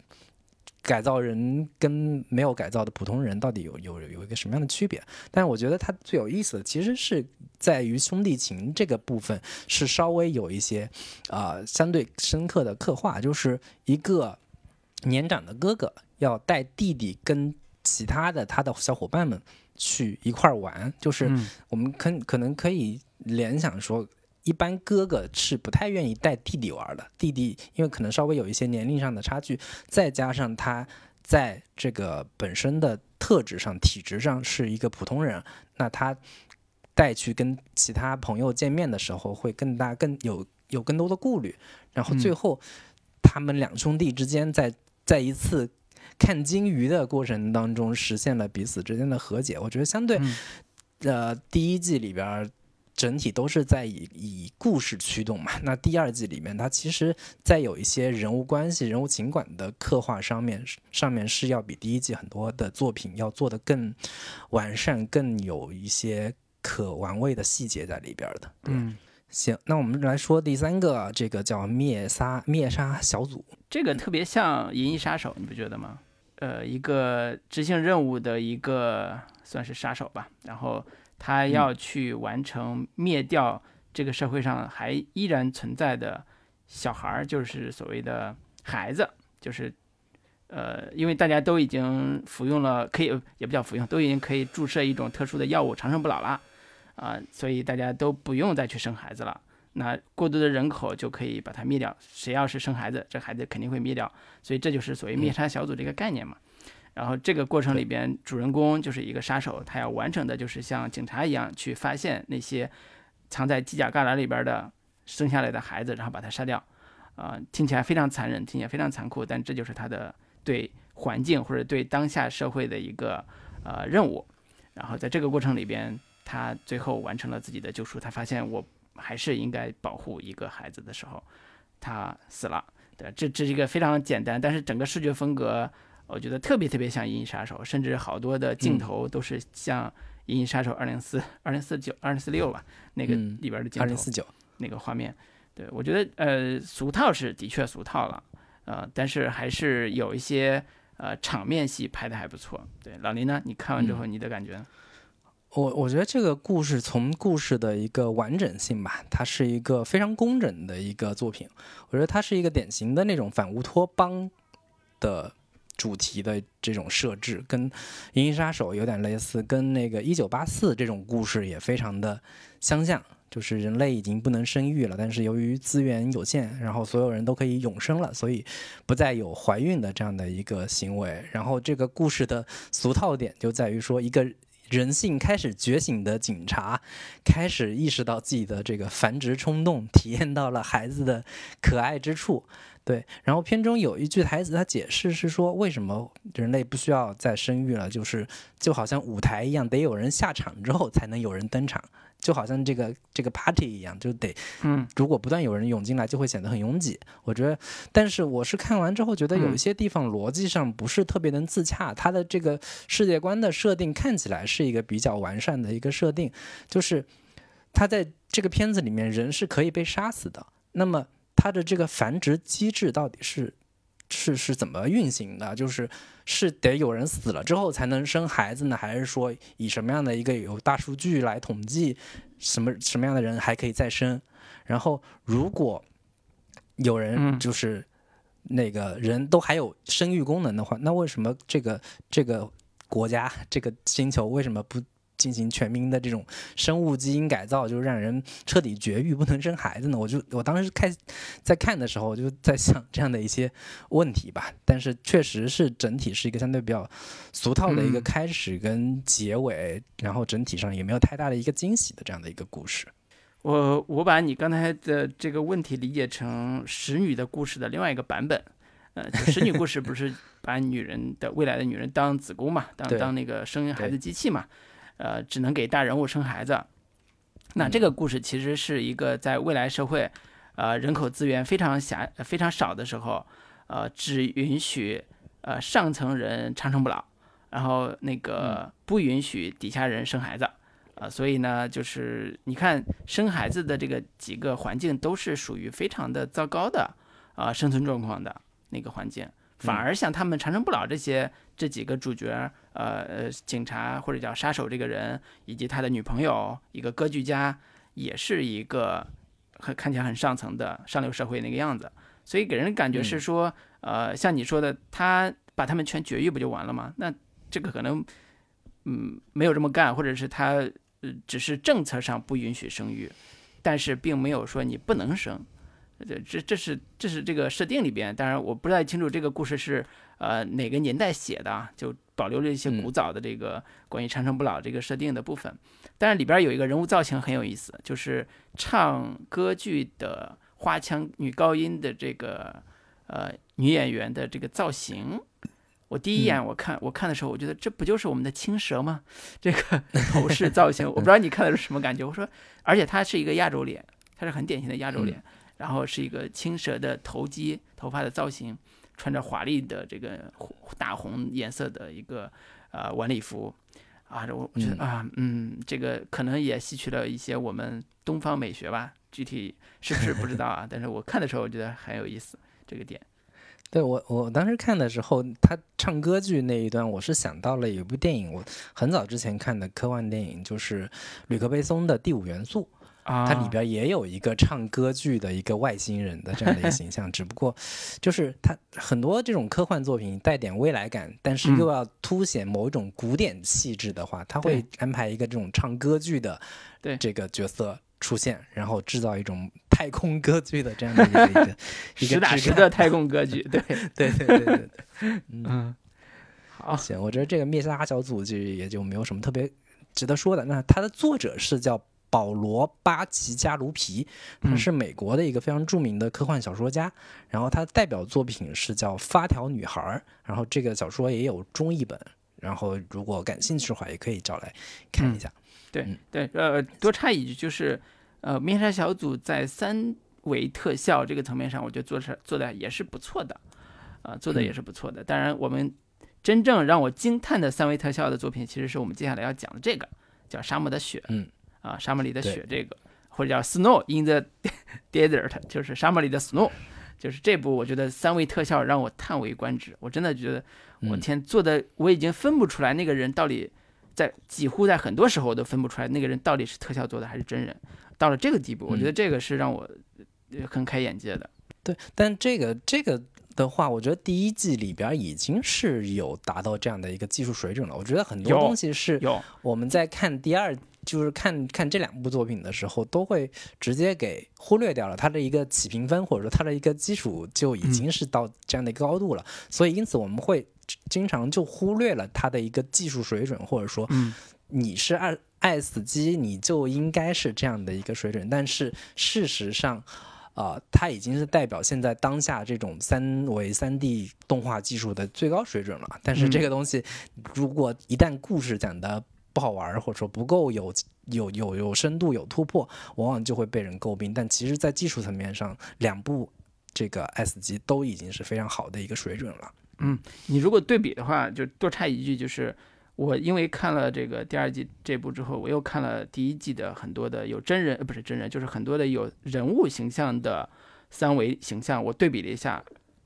改造人跟没有改造的普通人到底有有有一个什么样的区别？但是我觉得它最有意思的其实是在于兄弟情这个部分是稍微有一些啊相对深刻的刻画，就是一个年长的哥哥要带弟弟跟其他的他的小伙伴们去一块儿玩，就是我们可可能可以联想说。一般哥哥是不太愿意带弟弟玩的，弟弟因为可能稍微有一些年龄上的差距，再加上他在这个本身的特质上、体质上是一个普通人，那他带去跟其他朋友见面的时候会更大、更有有更多的顾虑。然后最后他们两兄弟之间在在一次看金鱼的过程当中实现了彼此之间的和解。我觉得相对呃第一季里边。整体都是在以以故事驱动嘛。那第二季里面，它其实在有一些人物关系、人物情感的刻画上面，上面是要比第一季很多的作品要做的更完善、更有一些可玩味的细节在里边的。嗯，行，那我们来说第三个，这个叫灭杀灭杀小组，这个特别像《银翼杀手》，你不觉得吗？呃，一个执行任务的一个算是杀手吧，然后。他要去完成灭掉这个社会上还依然存在的小孩儿，就是所谓的孩子，就是，呃，因为大家都已经服用了，可以也不叫服用，都已经可以注射一种特殊的药物，长生不老了，啊，所以大家都不用再去生孩子了。那过多的人口就可以把它灭掉，谁要是生孩子，这孩子肯定会灭掉。所以这就是所谓灭杀小组这个概念嘛。然后这个过程里边，主人公就是一个杀手，他要完成的就是像警察一样去发现那些藏在犄角旮旯里边的生下来的孩子，然后把他杀掉。啊，听起来非常残忍，听起来非常残酷，但这就是他的对环境或者对当下社会的一个呃任务。然后在这个过程里边，他最后完成了自己的救赎。他发现我还是应该保护一个孩子的时候，他死了。对，这这是一个非常简单，但是整个视觉风格。我觉得特别特别像《银翼杀手》，甚至好多的镜头都是像《银翼杀手二零四》《二零四九》《二零四六》吧，那个里边的镜头，二零四九那个画面。对我觉得，呃，俗套是的确俗套了，呃，但是还是有一些呃场面戏拍的还不错。对，老林呢？你看完之后你的感觉？我我觉得这个故事从故事的一个完整性吧，它是一个非常工整的一个作品。我觉得它是一个典型的那种反乌托邦的主题的这种设置，跟《银翼杀手》有点类似，跟那个《一九八四》这种故事也非常的相像。就是人类已经不能生育了，但是由于资源有限，然后所有人都可以永生了，所以不再有怀孕的这样的一个行为。然后这个故事的俗套点就在于说一个。人性开始觉醒的警察，开始意识到自己的这个繁殖冲动，体验到了孩子的可爱之处。对，然后片中有一句台词，他解释是说，为什么人类不需要再生育了，就是就好像舞台一样，得有人下场之后才能有人登场。就好像这个这个 party 一样，就得，嗯，如果不断有人涌进来，就会显得很拥挤。我觉得，但是我是看完之后觉得有一些地方逻辑上不是特别能自洽。它的这个世界观的设定看起来是一个比较完善的一个设定，就是他在这个片子里面人是可以被杀死的。那么它的这个繁殖机制到底是？是是怎么运行的？就是是得有人死了之后才能生孩子呢，还是说以什么样的一个有大数据来统计什么什么样的人还可以再生？然后如果有人就是那个人都还有生育功能的话，那为什么这个这个国家这个星球为什么不？进行全民的这种生物基因改造，就是让人彻底绝育，不能生孩子呢？<laughs> 我就我当时看在看的时候，我就在想这样的一些问题吧。但是确实是整体是一个相对比较俗套的一个开始跟结尾，然后整体上也没有太大的一个惊喜的这样的一个故事。我我把你刚才的这个问题理解成使女的故事的另外一个版本。呃，使女故事不是把女人的未来的女人当子宫嘛，当当那个生孩子机器嘛？呃，只能给大人物生孩子。那这个故事其实是一个在未来社会，呃，人口资源非常狭、非常少的时候，呃，只允许呃上层人长生不老，然后那个不允许底下人生孩子。啊，所以呢，就是你看生孩子的这个几个环境都是属于非常的糟糕的啊生存状况的那个环境。反而像他们长生不老这些这几个主角，呃呃，警察或者叫杀手这个人，以及他的女朋友，一个歌剧家，也是一个很看起来很上层的上流社会那个样子，所以给人感觉是说，呃，像你说的，他把他们全绝育不就完了吗？那这个可能，嗯，没有这么干，或者是他呃只是政策上不允许生育，但是并没有说你不能生。这这这是这是这个设定里边，当然我不太清楚这个故事是呃哪个年代写的，就保留了一些古早的这个关于长生不老这个设定的部分。但是里边有一个人物造型很有意思，就是唱歌剧的花腔女高音的这个呃女演员的这个造型。我第一眼我看我看的时候，我觉得这不就是我们的青蛇吗？这个头饰造型，我不知道你看的是什么感觉。我说，而且她是一个亚洲脸，她是很典型的亚洲脸。然后是一个青蛇的头肌、头发的造型，穿着华丽的这个大红颜色的一个呃晚礼服，啊，我我觉得啊，嗯，这个可能也吸取了一些我们东方美学吧，具体是不是不知道啊？<laughs> 但是我看的时候，我觉得很有意思这个点。<laughs> 对我，我当时看的时候，他唱歌剧那一段，我是想到了有部电影，我很早之前看的科幻电影，就是吕克贝松的《第五元素》。它里边也有一个唱歌剧的一个外星人的这样的一个形象，只不过就是它很多这种科幻作品带点未来感，但是又要凸显某一种古典气质的话，他会安排一个这种唱歌剧的这个角色出现，然后制造一种太空歌剧的这样的一个 <laughs> 一个实打实的太空歌剧。对 <laughs> 对对对对对，嗯，好，行，我觉得这个灭杀小组就也就没有什么特别值得说的。那它的作者是叫。保罗·巴奇加卢皮，他是美国的一个非常著名的科幻小说家。然后他代表作品是叫《发条女孩》，然后这个小说也有中译本。然后如果感兴趣的话，也可以找来看一下。对对，呃，多插一句，就是呃，面纱小组在三维特效这个层面上，我觉得做是做的也是不错的，啊，做的也是不错的。当然，我们真正让我惊叹的三维特效的作品，其实是我们接下来要讲的这个，叫《沙漠的雪》。嗯，啊，沙漠里的雪，这个或者叫《Snow in the <laughs> Desert》，就是沙漠里的 Snow，就是这部我觉得三维特效让我叹为观止。我真的觉得，我天，做的我已经分不出来那个人到底在几乎在很多时候我都分不出来那个人到底是特效做的还是真人。到了这个地步，我觉得这个是让我很开眼界的。对，但这个这个的话，我觉得第一季里边已经是有达到这样的一个技术水准了。我觉得很多东西是我们在看第二，就是看看这两部作品的时候，都会直接给忽略掉了它的一个起评分，或者说它的一个基础就已经是到这样的一个高度了。所以因此我们会经常就忽略了它的一个技术水准，或者说，你是爱爱死机，你就应该是这样的一个水准。但是事实上。啊，它已经是代表现在当下这种三维三 D 动画技术的最高水准了。但是这个东西，如果一旦故事讲的不好玩，或者说不够有有有有深度、有突破，往往就会被人诟病。但其实，在技术层面上，两部这个 S 级都已经是非常好的一个水准了。嗯，你如果对比的话，就多插一句，就是。我因为看了这个第二季这部之后，我又看了第一季的很多的有真人，不是真人，就是很多的有人物形象的三维形象，我对比了一下，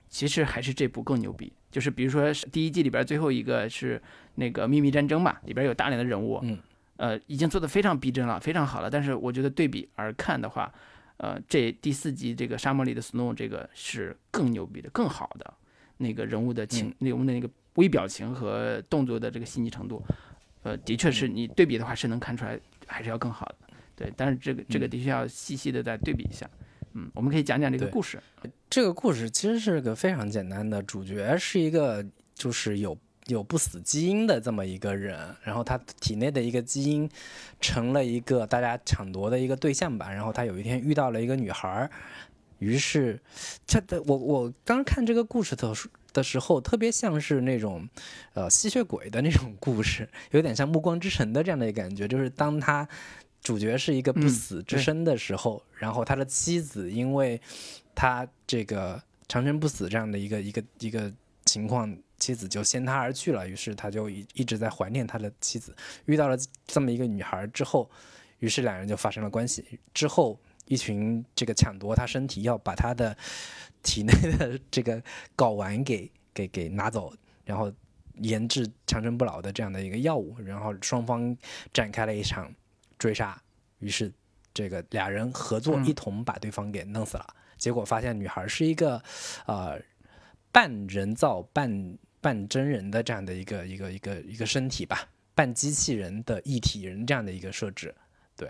其实还是这部更牛逼。就是比如说第一季里边最后一个是那个秘密战争嘛，里边有大量的人物，嗯，呃，已经做得非常逼真了，非常好了。但是我觉得对比而看的话，呃，这第四集这个沙漠里的 Snow 这个是更牛逼的、更好的那个人物的情，那我们的那个。微表情和动作的这个细腻程度，呃，的确是你对比的话是能看出来还是要更好的，对。但是这个这个的确要细细的再对比一下，嗯，我们可以讲讲这个故事。这个故事其实是个非常简单的，主角是一个就是有有不死基因的这么一个人，然后他体内的一个基因成了一个大家抢夺的一个对象吧，然后他有一天遇到了一个女孩，于是他的我我刚看这个故事的时。的时候，特别像是那种，呃，吸血鬼的那种故事，有点像《暮光之城》的这样的一个感觉。就是当他主角是一个不死之身的时候，然后他的妻子因为他这个长生不死这样的一个一个一个情况，妻子就先他而去了。于是他就一一直在怀念他的妻子。遇到了这么一个女孩之后，于是两人就发生了关系。之后，一群这个抢夺他身体，要把他的。体内的这个睾丸给给给拿走，然后研制长生不老的这样的一个药物，然后双方展开了一场追杀，于是这个俩人合作一同把对方给弄死了。结果发现女孩是一个呃半人造半半真人的这样的一个一个一个一个身体吧，半机器人的一体人这样的一个设置，对。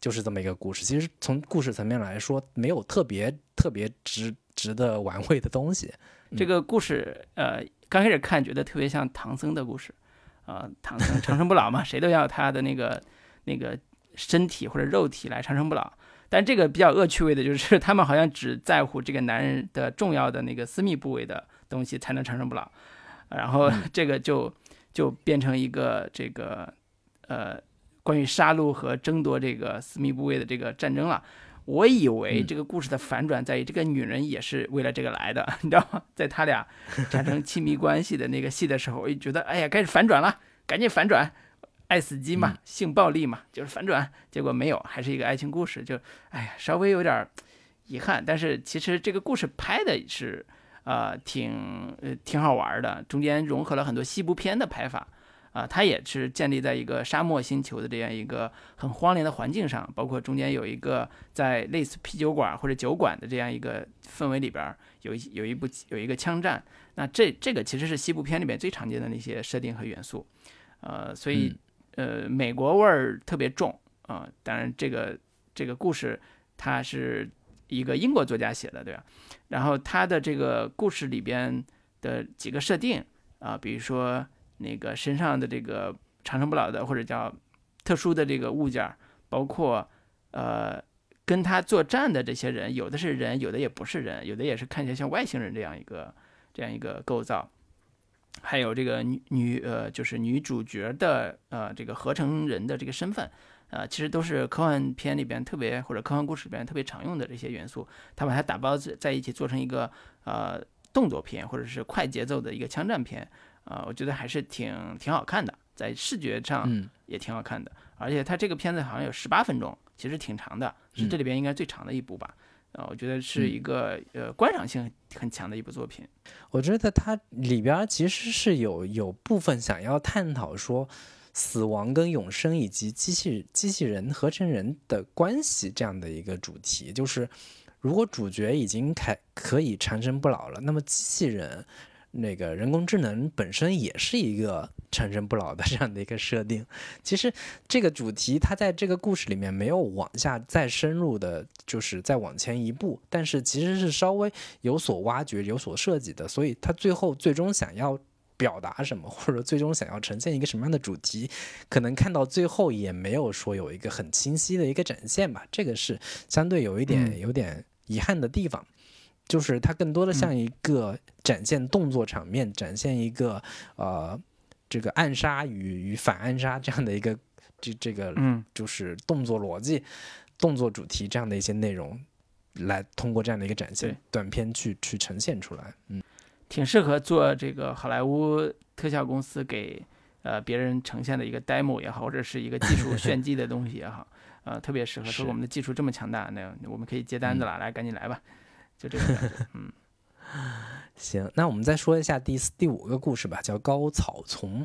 就是这么一个故事，其实从故事层面来说，没有特别特别值值得玩味的东西。<laughs> 这个故事，呃，刚开始看觉得特别像唐僧的故事，啊，唐僧长生不老嘛，谁都要他的那个那个身体或者肉体来长生不老。但这个比较恶趣味的就是，<laughs> 他们好像只在乎这个男人的重要的那个私密部位的东西才能长生不老，然后这个就就变成一个这个呃。关于杀戮和争夺这个私密部位的这个战争了，我以为这个故事的反转在于这个女人也是为了这个来的，<laughs> 你知道吗？在他俩产生亲密关系的那个戏的时候，我就觉得哎呀，开始反转了，赶紧反转，爱死机嘛，性暴力嘛，就是反转。结果没有，还是一个爱情故事，就哎呀，稍微有点遗憾。但是其实这个故事拍的是呃挺呃挺好玩的，中间融合了很多西部片的拍法。啊，它也是建立在一个沙漠星球的这样一个很荒凉的环境上，包括中间有一个在类似啤酒馆或者酒馆的这样一个氛围里边，有一有一部有一个枪战。那这这个其实是西部片里面最常见的那些设定和元素，呃，所以呃美国味儿特别重啊。当然，这个这个故事它是一个英国作家写的，对吧？然后他的这个故事里边的几个设定啊，比如说。那个身上的这个长生不老的或者叫特殊的这个物件，包括呃跟他作战的这些人，有的是人，有的也不是人，有的也是看起来像外星人这样一个这样一个构造。还有这个女女呃就是女主角的呃这个合成人的这个身份，呃其实都是科幻片里边特别或者科幻故事里边特别常用的这些元素，他把它打包在在一起做成一个呃。动作片或者是快节奏的一个枪战片，啊，我觉得还是挺挺好看的，在视觉上也挺好看的。而且它这个片子好像有十八分钟，其实挺长的，是这里边应该最长的一部吧。啊，我觉得是一个呃观赏性很强的一部作品。我觉得它里边其实是有有部分想要探讨说死亡跟永生以及机器机器人合成人的关系这样的一个主题，就是如果主角已经开可以长生不老了，那么机器人。那个人工智能本身也是一个长生不老的 <laughs> 这样的一个设定。其实这个主题它在这个故事里面没有往下再深入的，就是再往前一步，但是其实是稍微有所挖掘、有所设计的。所以它最后最终想要表达什么，或者最终想要呈现一个什么样的主题，可能看到最后也没有说有一个很清晰的一个展现吧。这个是相对有一点有点遗憾的地方。就是它更多的像一个展现动作场面，展现一个呃这个暗杀与与反暗杀这样的一个这这个嗯，就是动作逻辑、动作主题这样的一些内容，来通过这样的一个展现短片去去呈现出来，嗯，挺适合做这个好莱坞特效公司给呃别人呈现的一个 demo 也好，或者是一个技术炫技的东西也好，呃，特别适合。说我们的技术这么强大，那我们可以接单子了，来赶紧来吧。就这个感觉，嗯，<laughs> 行，那我们再说一下第四、第五个故事吧，叫《高草丛》。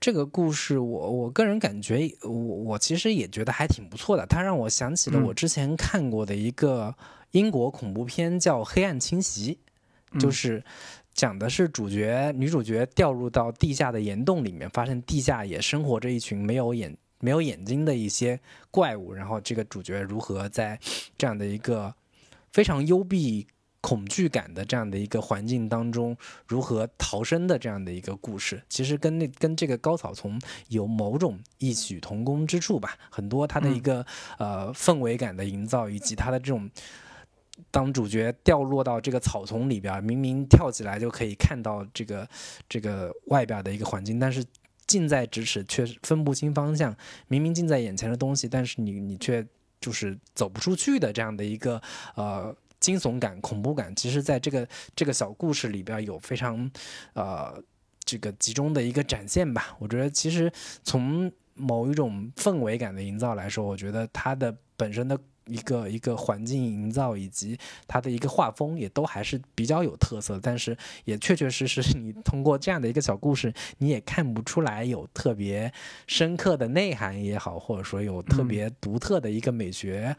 这个故事，我我个人感觉，我我其实也觉得还挺不错的。它让我想起了我之前看过的一个英国恐怖片，叫《黑暗侵袭》，就是讲的是主角女主角掉入到地下的岩洞里面，发现地下也生活着一群没有眼没有眼睛的一些怪物，然后这个主角如何在这样的一个非常幽闭、恐惧感的这样的一个环境当中，如何逃生的这样的一个故事，其实跟那跟这个高草丛有某种异曲同工之处吧。很多它的一个呃氛围感的营造，以及它的这种当主角掉落到这个草丛里边，明明跳起来就可以看到这个这个外边的一个环境，但是近在咫尺却分不清方向。明明近在眼前的东西，但是你你却。就是走不出去的这样的一个呃惊悚感、恐怖感，其实在这个这个小故事里边有非常呃这个集中的一个展现吧。我觉得其实从某一种氛围感的营造来说，我觉得它的本身的。一个一个环境营造以及它的一个画风也都还是比较有特色，但是也确确实实你通过这样的一个小故事，你也看不出来有特别深刻的内涵也好，或者说有特别独特的一个美学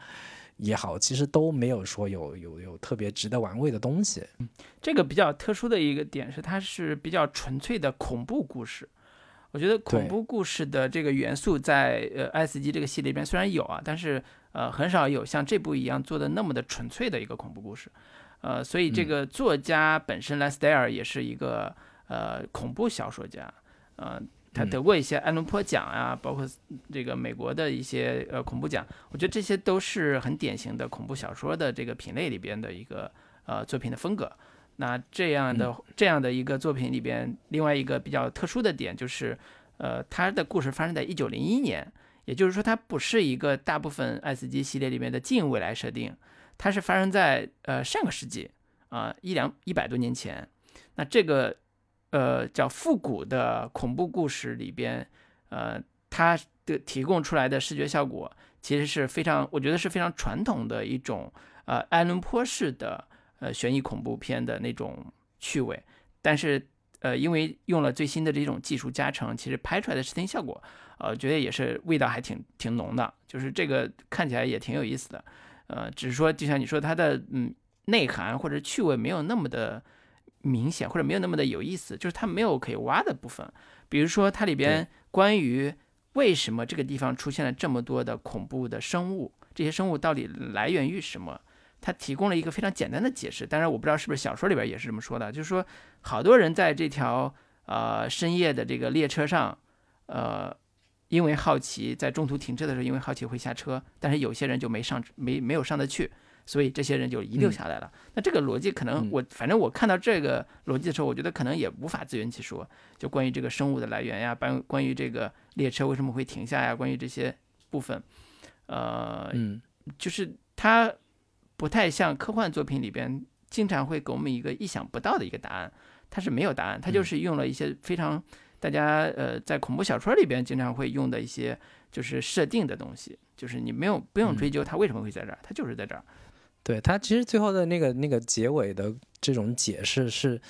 也好，其实都没有说有有有特别值得玩味的东西。这个比较特殊的一个点是，它是比较纯粹的恐怖故事。我觉得恐怖故事的这个元素在呃《爱斯基》这个系列里边虽然有啊，但是呃很少有像这部一样做的那么的纯粹的一个恐怖故事，呃，所以这个作家本身莱斯戴尔也是一个呃恐怖小说家，呃，他得过一些艾伦坡奖啊，包括这个美国的一些呃恐怖奖，我觉得这些都是很典型的恐怖小说的这个品类里边的一个呃作品的风格。那这样的这样的一个作品里边，另外一个比较特殊的点就是，呃，他的故事发生在一九零一年，也就是说，它不是一个大部分 S 级系列里面的近未来设定，它是发生在呃上个世纪啊一两一百多年前。那这个呃叫复古的恐怖故事里边，呃，它的提供出来的视觉效果其实是非常，我觉得是非常传统的一种呃埃伦坡式的。呃，悬疑恐怖片的那种趣味，但是呃，因为用了最新的这种技术加成，其实拍出来的视听效果，呃，觉得也是味道还挺挺浓的，就是这个看起来也挺有意思的。呃，只是说就像你说，它的嗯内涵或者趣味没有那么的明显，或者没有那么的有意思，就是它没有可以挖的部分。比如说它里边关于为什么这个地方出现了这么多的恐怖的生物，这些生物到底来源于什么？他提供了一个非常简单的解释，当然我不知道是不是小说里边也是这么说的，就是说好多人在这条呃深夜的这个列车上，呃，因为好奇在中途停车的时候，因为好奇会下车，但是有些人就没上没没有上得去，所以这些人就遗留下来了。那这个逻辑可能我反正我看到这个逻辑的时候，我觉得可能也无法自圆其说，就关于这个生物的来源呀，关关于这个列车为什么会停下呀，关于这些部分，呃，嗯，就是它。不太像科幻作品里边经常会给我们一个意想不到的一个答案，它是没有答案，它就是用了一些非常大家呃在恐怖小说里边经常会用的一些就是设定的东西，就是你没有不用追究它为什么会在这儿，它就是在这儿。对他其实最后的那个那个结尾的这种解释是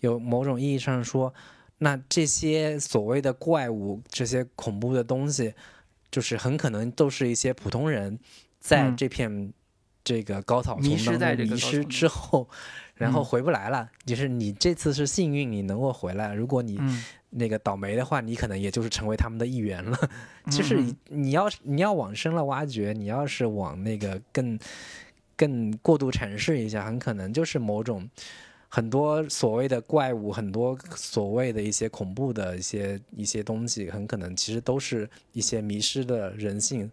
有某种意义上说，那这些所谓的怪物，这些恐怖的东西，就是很可能都是一些普通人在这片这个高草丛当中迷失之后，然后回不来了。就是你这次是幸运，你能够回来；如果你那个倒霉的话，你可能也就是成为他们的一员了。<laughs> 就是你要你要往深了挖掘，你要是往那个更。更过度阐释一下，很可能就是某种很多所谓的怪物，很多所谓的一些恐怖的一些一些东西，很可能其实都是一些迷失的人性，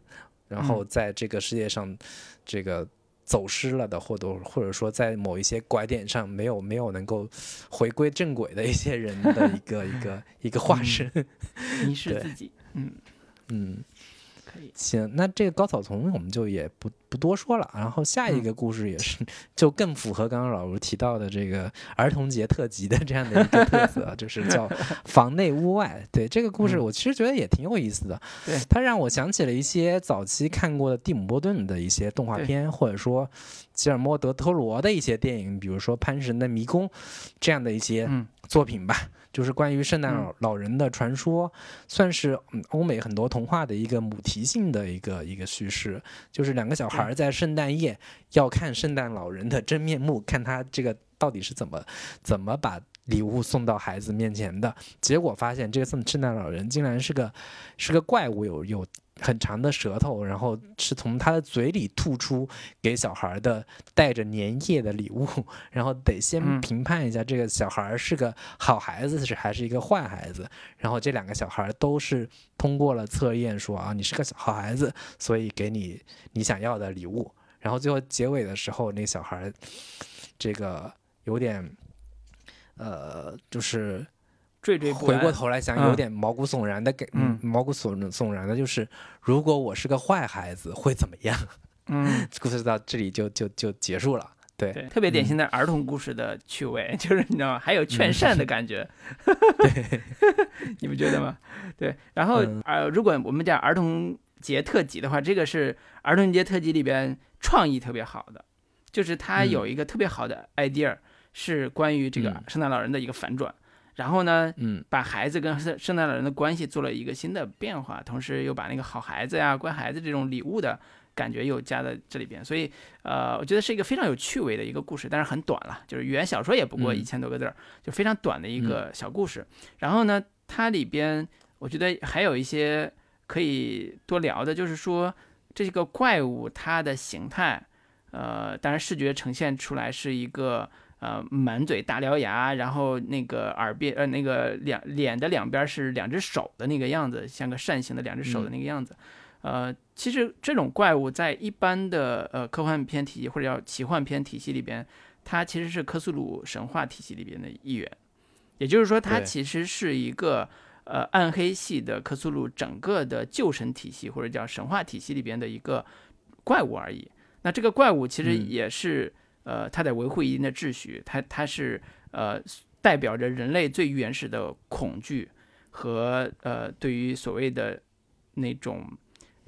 然后在这个世界上这个走失了的，或者或者说在某一些拐点上没有没有能够回归正轨的一些人的一个一个一个化身，<laughs> 迷失自己，嗯。嗯。行，那这个高草丛我们就也不不多说了。然后下一个故事也是，就更符合刚刚老吴提到的这个儿童节特辑的这样的一个特色，<laughs> 就是叫房内屋外。对这个故事，我其实觉得也挺有意思的。对，它让我想起了一些早期看过的蒂姆·波顿的一些动画片，或者说吉尔莫·德托罗的一些电影，比如说《潘神的迷宫》这样的一些作品吧。就是关于圣诞老老人的传说，算是欧美很多童话的一个母题性的一个一个叙事。就是两个小孩在圣诞夜要看圣诞老人的真面目，看他这个到底是怎么怎么把礼物送到孩子面前的。结果发现，这个圣圣诞老人竟然是个是个怪物，有有。很长的舌头，然后是从他的嘴里吐出给小孩的带着粘液的礼物，然后得先评判一下这个小孩是个好孩子是还是一个坏孩子。然后这两个小孩都是通过了测验，说啊你是个好孩子，所以给你你想要的礼物。然后最后结尾的时候，那小孩这个有点呃，就是。回过头来想，有点毛骨悚然的感，毛骨悚悚然的，就是如果我是个坏孩子会怎么样？嗯，<laughs> 故事到这里就就就结束了。对，特别典型的儿童故事的趣味，<laughs> 就是你知道吗？还有劝善的感觉。对，<laughs> 你不觉得吗？对。然后呃，如果我们讲儿童节特辑的话，这个是儿童节特辑里边创意特别好的，就是它有一个特别好的 idea，是关于这个圣诞老人的一个反转。然后呢，嗯，把孩子跟圣圣诞老人的关系做了一个新的变化，同时又把那个好孩子呀、乖孩子这种礼物的感觉又加在这里边，所以，呃，我觉得是一个非常有趣味的一个故事，但是很短了，就是语言小说也不过一千多个字儿，就非常短的一个小故事。然后呢，它里边我觉得还有一些可以多聊的，就是说这个怪物它的形态，呃，当然视觉呈现出来是一个。呃，满嘴大獠牙，然后那个耳边呃那个两脸的两边是两只手的那个样子，像个扇形的两只手的那个样子。呃，其实这种怪物在一般的呃科幻片体系或者叫奇幻片体系里边，它其实是科苏鲁神话体系里边的一员。也就是说，它其实是一个呃暗黑系的科苏鲁整个的旧神体系或者叫神话体系里边的一个怪物而已。那这个怪物其实也是。呃，它在维护一定的秩序，它它是呃代表着人类最原始的恐惧和呃对于所谓的那种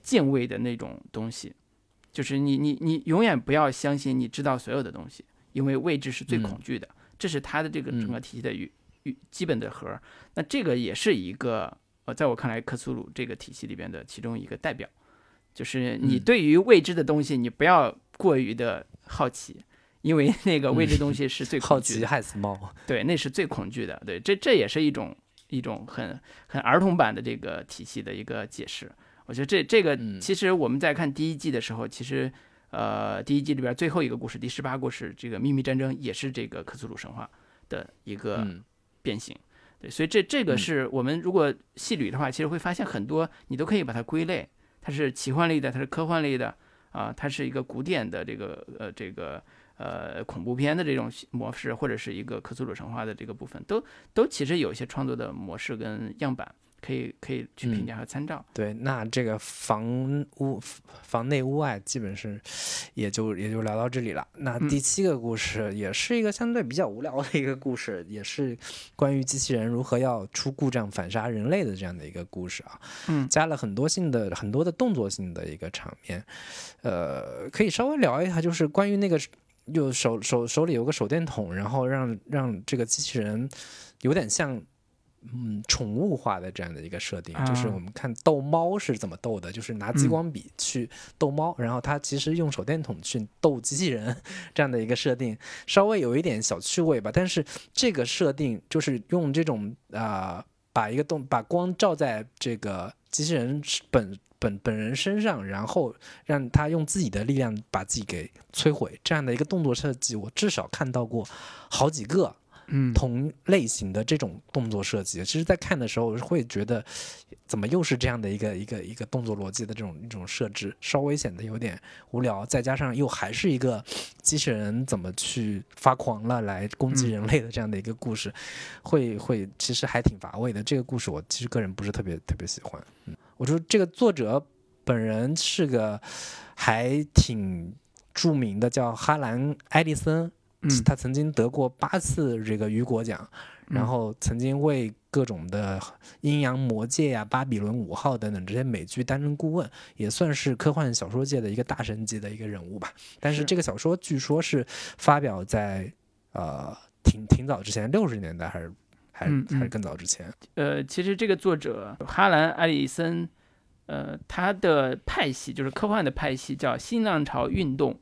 敬畏的那种东西，就是你你你永远不要相信你知道所有的东西，因为未知是最恐惧的，这是它的这个整个体系的与与基本的核。那这个也是一个呃，在我看来，克苏鲁这个体系里边的其中一个代表，就是你对于未知的东西，你不要过于的好奇。因为 <laughs> 那个未知东西是最好奇害死猫，对，那是最恐惧的。对，这这也是一种一种很很儿童版的这个体系的一个解释。我觉得这这个其实我们在看第一季的时候，其实呃第一季里边最后一个故事第十八故事这个秘密战争也是这个克苏鲁神话的一个变形。对，所以这这个是我们如果细捋的话，其实会发现很多你都可以把它归类，它是奇幻类的，它是科幻类的啊，它是一个古典的这个呃这个。呃，恐怖片的这种模式，或者是一个克苏鲁神话的这个部分，都都其实有一些创作的模式跟样板可以可以去评价和参照。对，那这个房屋房内屋外基本是也就也就聊到这里了。那第七个故事也是一个相对比较无聊的一个故事，也是关于机器人如何要出故障反杀人类的这样的一个故事啊。嗯，加了很多性的很多的动作性的一个场面，呃，可以稍微聊一下，就是关于那个就手手手里有个手电筒，然后让让这个机器人有点像。嗯，宠物化的这样的一个设定，就是我们看逗猫是怎么逗的，就是拿激光笔去逗猫，然后它其实用手电筒去逗机器人，<laughs> 这样的一个设定，稍微有一点小趣味吧。但是这个设定就是用这种啊，把一个动把光照在这个机器人本本本人身上，然后让他用自己的力量把自己给摧毁，这样的一个动作设计，我至少看到过好几个。嗯，同类型的这种动作设计，其实，在看的时候会觉得，怎么又是这样的一个一个一个动作逻辑的这种一种设置，稍微显得有点无聊。再加上又还是一个机器人怎么去发狂了来攻击人类的这样的一个故事，会会其实还挺乏味的。这个故事我其实个人不是特别特别喜欢。嗯，我说这个作者本人是个还挺著名的，叫哈兰·埃利森。嗯，他曾经得过八次这个雨果奖，然后曾经为各种的《阴阳魔界》呀、《巴比伦五号》等等这些美剧担任顾问，也算是科幻小说界的一个大神级的一个人物吧。但是这个小说据说是发表在呃挺挺早之前，六十年代还是还是还是更早之前。呃，其实这个作者哈兰·艾里森，呃，他的派系就是科幻的派系，叫新浪潮运动。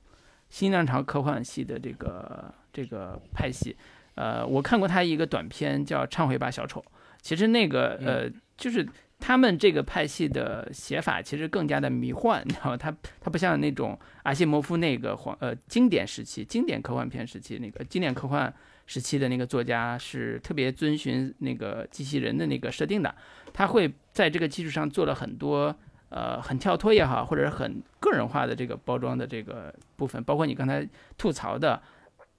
新浪潮科幻系的这个这个派系，呃，我看过他一个短片叫《忏悔吧，小丑》。其实那个呃，就是他们这个派系的写法其实更加的迷幻，你知道吗？他他不像那种阿西莫夫那个黄呃经典时期、经典科幻片时期那个经典科幻时期的那个作家是特别遵循那个机器人的那个设定的，他会在这个基础上做了很多。呃，很跳脱也好，或者是很个人化的这个包装的这个部分，包括你刚才吐槽的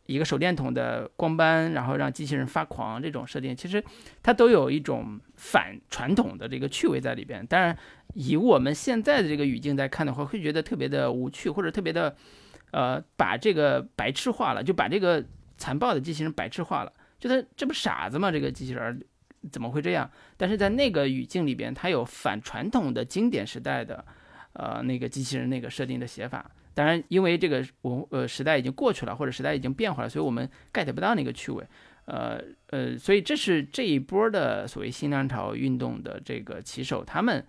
一个手电筒的光斑，然后让机器人发狂这种设定，其实它都有一种反传统的这个趣味在里边。当然，以我们现在的这个语境在看的话，会觉得特别的无趣，或者特别的呃，把这个白痴化了，就把这个残暴的机器人白痴化了，就他这不傻子吗？这个机器人。怎么会这样？但是在那个语境里边，它有反传统的经典时代的，呃，那个机器人那个设定的写法。当然，因为这个文呃时代已经过去了，或者时代已经变化了，所以我们 get 不到那个趣味。呃呃，所以这是这一波的所谓新浪潮运动的这个旗手他们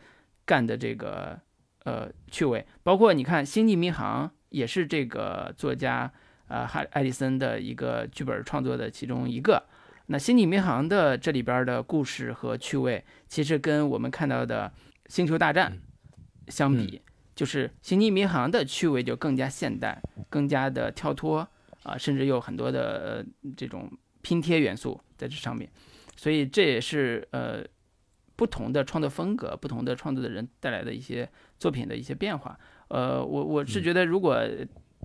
干的这个呃趣味。包括你看《星际迷航》也是这个作家呃哈艾利森的一个剧本创作的其中一个。那《星际迷航》的这里边的故事和趣味，其实跟我们看到的《星球大战》相比，就是《星际迷航》的趣味就更加现代，更加的跳脱啊，甚至有很多的这种拼贴元素在这上面。所以这也是呃不同的创作风格、不同的创作的人带来的一些作品的一些变化。呃，我我是觉得，如果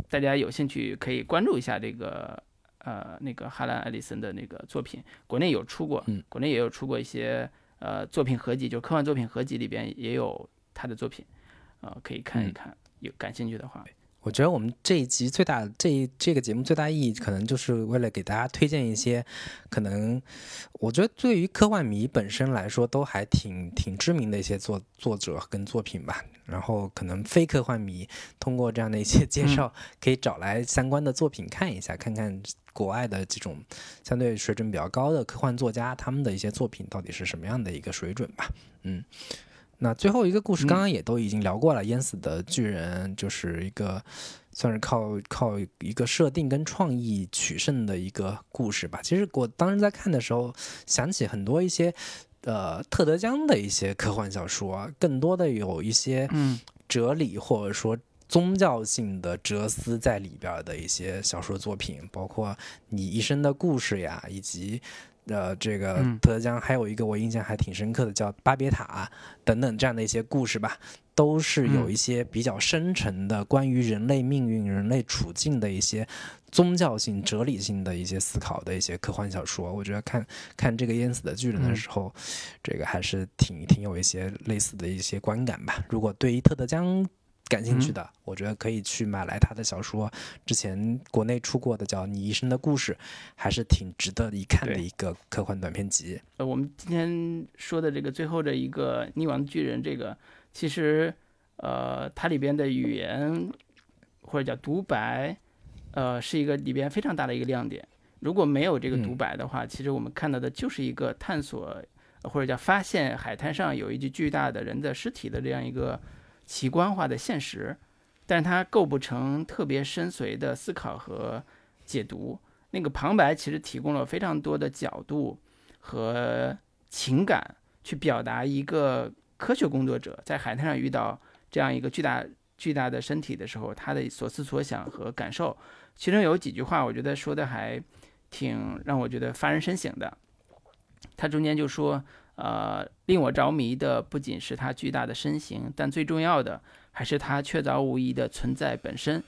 大家有兴趣，可以关注一下这个。呃，那个哈兰·艾利森的那个作品，国内有出过，国内也有出过一些呃作品合集，就科幻作品合集里边也有他的作品，呃，可以看一看，有感兴趣的话。我觉得我们这一集最大这这个节目最大意义，可能就是为了给大家推荐一些，可能我觉得对于科幻迷本身来说都还挺挺知名的一些作作者跟作品吧。然后可能非科幻迷通过这样的一些 <laughs> 介绍，可以找来相关的作品看一下，看看国外的这种相对水准比较高的科幻作家他们的一些作品到底是什么样的一个水准吧。嗯。那最后一个故事，刚刚也都已经聊过了，《淹死的巨人》就是一个算是靠靠一个设定跟创意取胜的一个故事吧。其实我当时在看的时候，想起很多一些呃特德·江的一些科幻小说，更多的有一些哲理或者说宗教性的哲思在里边的一些小说作品，包括《你一生的故事》呀，以及。呃，这个嗯特德江还有一个我印象还挺深刻的，叫巴别塔等等这样的一些故事吧，都是有嗯一些比较深沉的关于人类命运、人类处境的一些宗教性、哲理性的一些思考的一些科幻小说。我觉得看看这个《淹死的巨人》的嗯时候，这个还是挺挺有一些类似的一些观感吧。如果对于特德江感兴趣嗯的，我觉得可以去买来他的小说，之前国内出过的叫《你一生的故事》，还是挺值得一看的一个科幻短篇集。呃，我们今天说的这个最后的一个溺亡巨人，这个其实呃，它里边的语言或者叫独白，呃，是一个里边非常大的一个亮点。如果没有这个独嗯白的话，其实我们看到的就是一个探索呃或者叫发现海滩上有一具巨大的人的尸体的这样一个奇观化的现实，但是它构不成特别深邃的思考和解读。那个旁白其实提供了非常多的角度和情感，去表达一个科学工作者在海滩上遇到这样一个巨大巨大的身体的时候，他的所思所想和感受。其中有几句话，我觉得说的还挺让我觉得发人深省的。他中间就说，呃，令我着迷的不仅是它巨大的身形，但最重要的还是它确凿无疑的存在本身。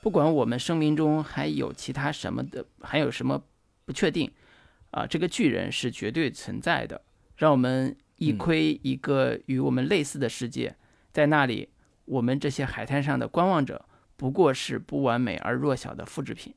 不管我们生命中还有其他什么的，还有什么不确定，啊、这个巨人是绝对存在的。让我们一嗯窥一个与我们类似的世界，在那里，我们这些海滩上的观望者不过是不完美而弱小的复制品。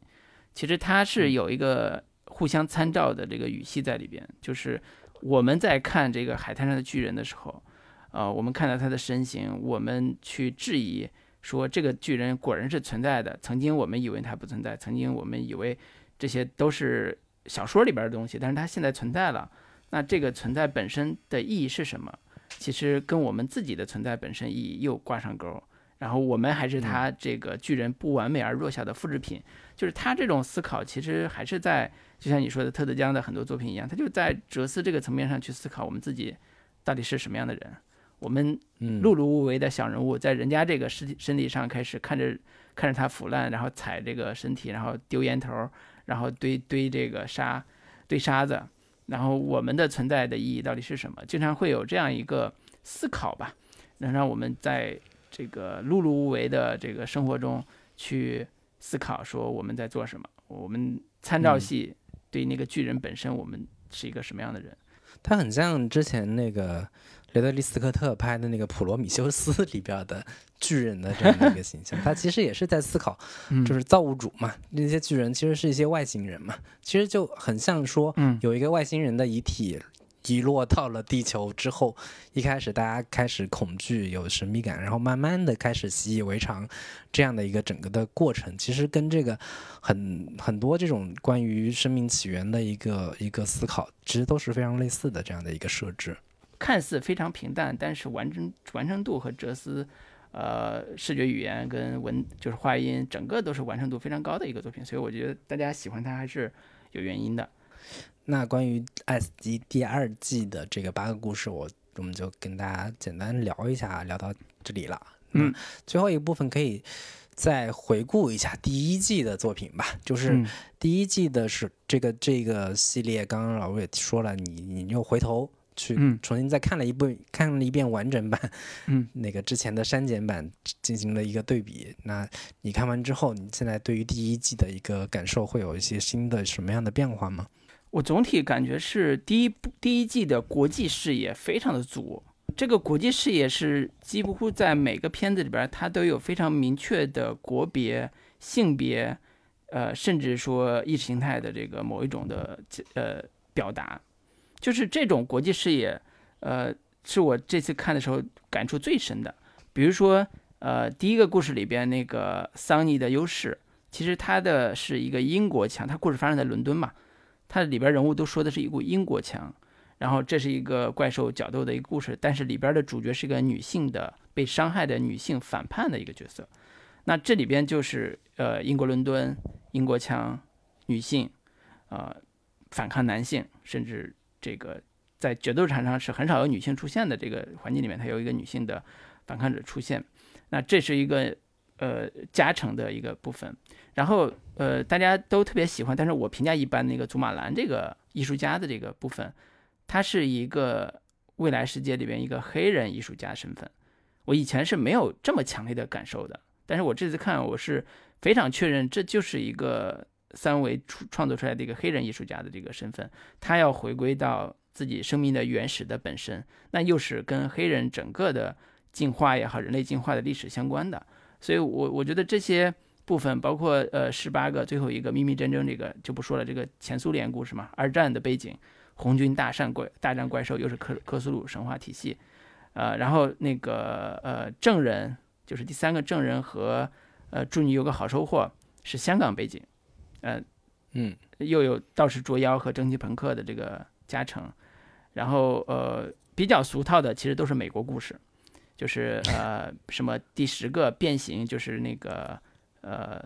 其实它是嗯有一个互相参照的这个语系在里边，就是我们在看这个海滩上的巨人的时候，呃，我们看到他的身形，我们去质疑说这个巨人果然是存在的。曾经我们以为它不存在，曾经我们以为这些都是小说里边的东西，但是它现在存在了。那这个存在本身的意义是什么？其实跟我们自己的存在本身意义又挂上钩。然后我们还是他这个巨人不完美而弱小的复制品，就是他这种思考，其实还是在就像你说的特德江的很多作品一样，他就在哲思这个层面上去思考我们自己到底是什么样的人。我们嗯，碌碌无为的小人物，在人家这个身体身体上开始看着看着他腐烂，然后踩这个身体，然后丢烟头，然后堆堆这个沙堆沙子，然后我们的存在的意义到底是什么？经常会有这样一个思考吧，能让我们在这个碌碌无为的这个生活中去思考，说我们在做什么。我们参照嗯系对那个巨人本身，我们是一个什么样的人？他很像之前那个雷德利·斯科特拍的那个《普罗米修斯》里边的巨人的这样的一个形象。他其实也是在思考，嗯就是造物主嘛，那些巨人其实是一些外星人嘛，其实就很像说嗯有一个外星人的遗体遗落到了地球之后，一开始大家开始恐惧，有神秘感，然后慢慢的开始习以为常，这样的一个整个的过程，其实跟这个很很多这种关于生命起源的一个一个思考，其实都是非常类似的这样的一个设置。看似非常平淡，但是完成完成度和哲思，呃，视觉语言跟文就是话音，整个都是完成度非常高的一个作品，所以我觉得大家喜欢它还是有原因的。那关于《爱死机》第二季的这个八个故事，我我们就跟大家简单聊一下，聊到这里了。嗯，最后一部分可以再回顾一下第一季的作品吧。就是嗯第一季的是这个这个系列，刚刚老吴也说了，你你又回头去嗯重新再看了一部看了一遍完整版，嗯，<laughs> 那个之前的删减版进行了一个对比。那你看完之后，你现在对于第一季的一个感受会有一些新的什么样的变化吗？我总体感觉是第一部第一季的国际视野非常的足，这个国际视野是几乎在每个片子里边，它都有非常明确的国别、性别，呃，甚至说意识形态的这个某一种的呃表达，就是这种国际视野，呃，是我这次看的时候感触最深的。比如说，呃，第一个故事里边那个桑尼的优势，其实他的是一个英国腔，他故事发生在伦敦嘛。它的里边人物都说的是一股英国腔，然后这是一个怪兽角斗的一个故事，但是里边的主角是一个女性的被伤害的女性反叛的一个角色。那这里边就是呃英国伦敦英国腔女性，呃反抗男性，甚至这个在决斗场上是很少有女性出现的这个环境里面，它有一个女性的反抗者出现。那这是一个呃加成的一个部分。然后呃大家都特别喜欢，但是我评价一般那个祖马兰这个艺术家的这个部分，他是一个未来世界里边一个黑人艺术家身份。我以前是没有这么强烈的感受的，但是我这次看，我是非常确认这就是一个三维创创作出来的一个黑人艺术家的这个身份，他要回归到自己生命的原始的本身，那又是跟黑人整个的进化也好，人类进化的历史相关的，所以我我觉得这些部分，包括呃十八个最后一个秘密战争这个就不说了，这个前苏联故事嘛，二战的背景，红军大战怪大战怪兽，又是克克苏鲁神话体系。呃，然后那个呃，证人就是第三个证人和呃，祝你有个好收获是香港背景，呃，嗯，又有道士捉妖和蒸汽朋克的这个加成，然后呃，比较俗套的其实都是美国故事，就是呃，什么第十个变形就是那个呃，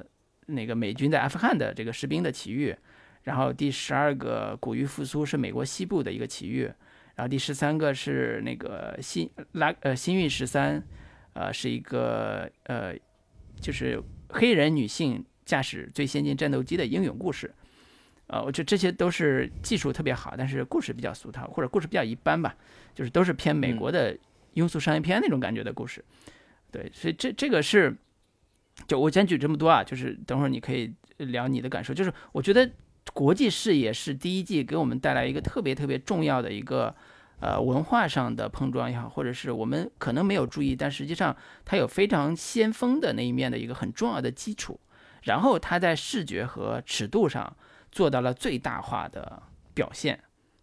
那个美军在阿富汗的这个士兵的奇遇，然后第十二个古玉复苏是美国西部的一个奇遇。然后第十三个是那个新拉呃新运十三，呃是一个呃就是黑人女性驾驶最先进战斗机的英勇故事，呃我觉得这些都是技术特别好，但是故事比较俗套或者故事比较一般吧，就是都是偏美国的庸俗商业片那种感觉的故事，对，所以这这个是就我先举这么多啊，就是等会儿你可以聊你的感受，就是我觉得。国际视野是第一季给我们带来一个特别特别重要的一个，呃，文化上的碰撞也好，或者是我们可能没有注意，但实际上它有非常先锋的那一面的一个很重要的基础。然后它在视觉和尺度上做到了最大化的表现。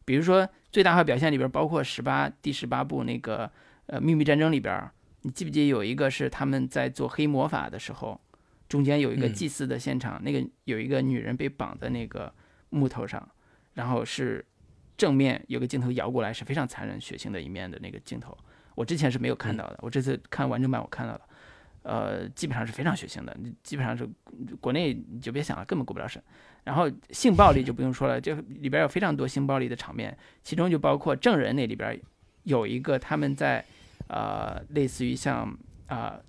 比如说最大化表现里边包括十八第十八部那个呃秘密战争里边，你记不记得有一个是他们在做黑魔法的时候？中间有一个祭祀的现场，那个有一个女人被绑在那个木头上，然后是正面有个镜头摇过来，是非常残忍血腥的一面的那个镜头。我之前是没有看到的，我这次看完整版我看到了，呃，基本上是非常血腥的，基本上是国内你就别想了，根本过不了审。然后性暴力就不用说了，就里边有非常多性暴力的场面，其中就包括证人那里边有一个他们在呃类似于像啊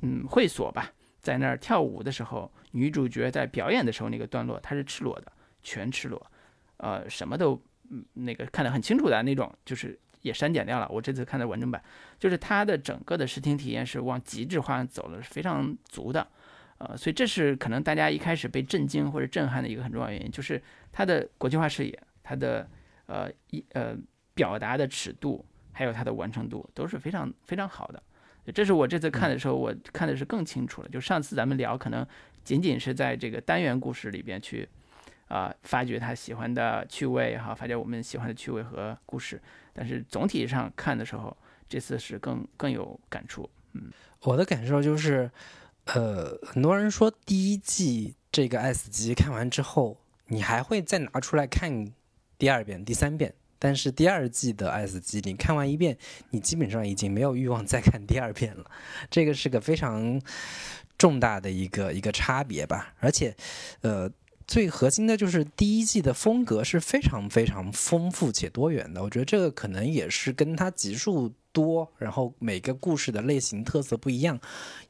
嗯会所吧。在那儿跳舞的时候，女主角在表演的时候，那个段落她是赤裸的，全赤裸，呃，什么都那个看得很清楚的那种，就是也删减掉了。我这次看的完整版，就是它的整个的视听体验是往极致化走了，是非常足的，呃，所以这是可能大家一开始被震惊或者震撼的一个很重要原因，就是它的国际化视野，它的呃一呃表达的尺度，还有它的完成度都是非常非常好的。这是我这次看的时候，我看的是更清楚了。就上次咱们聊，可能仅仅是在这个单元故事里边去啊发掘他喜欢的趣味哈，发掘我们喜欢的趣味和故事。但是总体上看的时候，这次是更更有感触。嗯，我的感受就是，呃，很多人说第一季这个 S 级看完之后，你还会再拿出来看第二遍、第三遍。但是第二季的 S 级，你看完一遍，你基本上已经没有欲望再看第二遍了，<laughs> 这个是个非常重大的一个一个差别吧。而且，呃，最核心的就是第一季的风格是非常非常丰富且多元的。我觉得这个可能也是跟它集数多，然后每个故事的类型特色不一样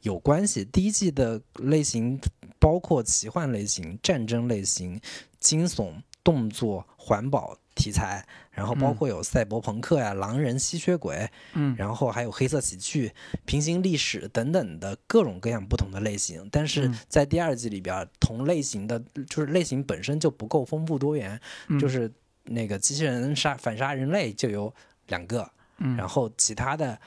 有关系。第一季的类型包括奇幻类型、战争类型、惊悚、动作、环保。题材，然后包括有赛博朋克呀、狼人、吸血鬼，嗯，然后还有黑色喜剧、平行历史等等的各种各样不同的类型。但是在第二季里边，同类型的就是类型本身就不够丰富多元，就是那个机器人杀反杀人类就有两个，然后其他的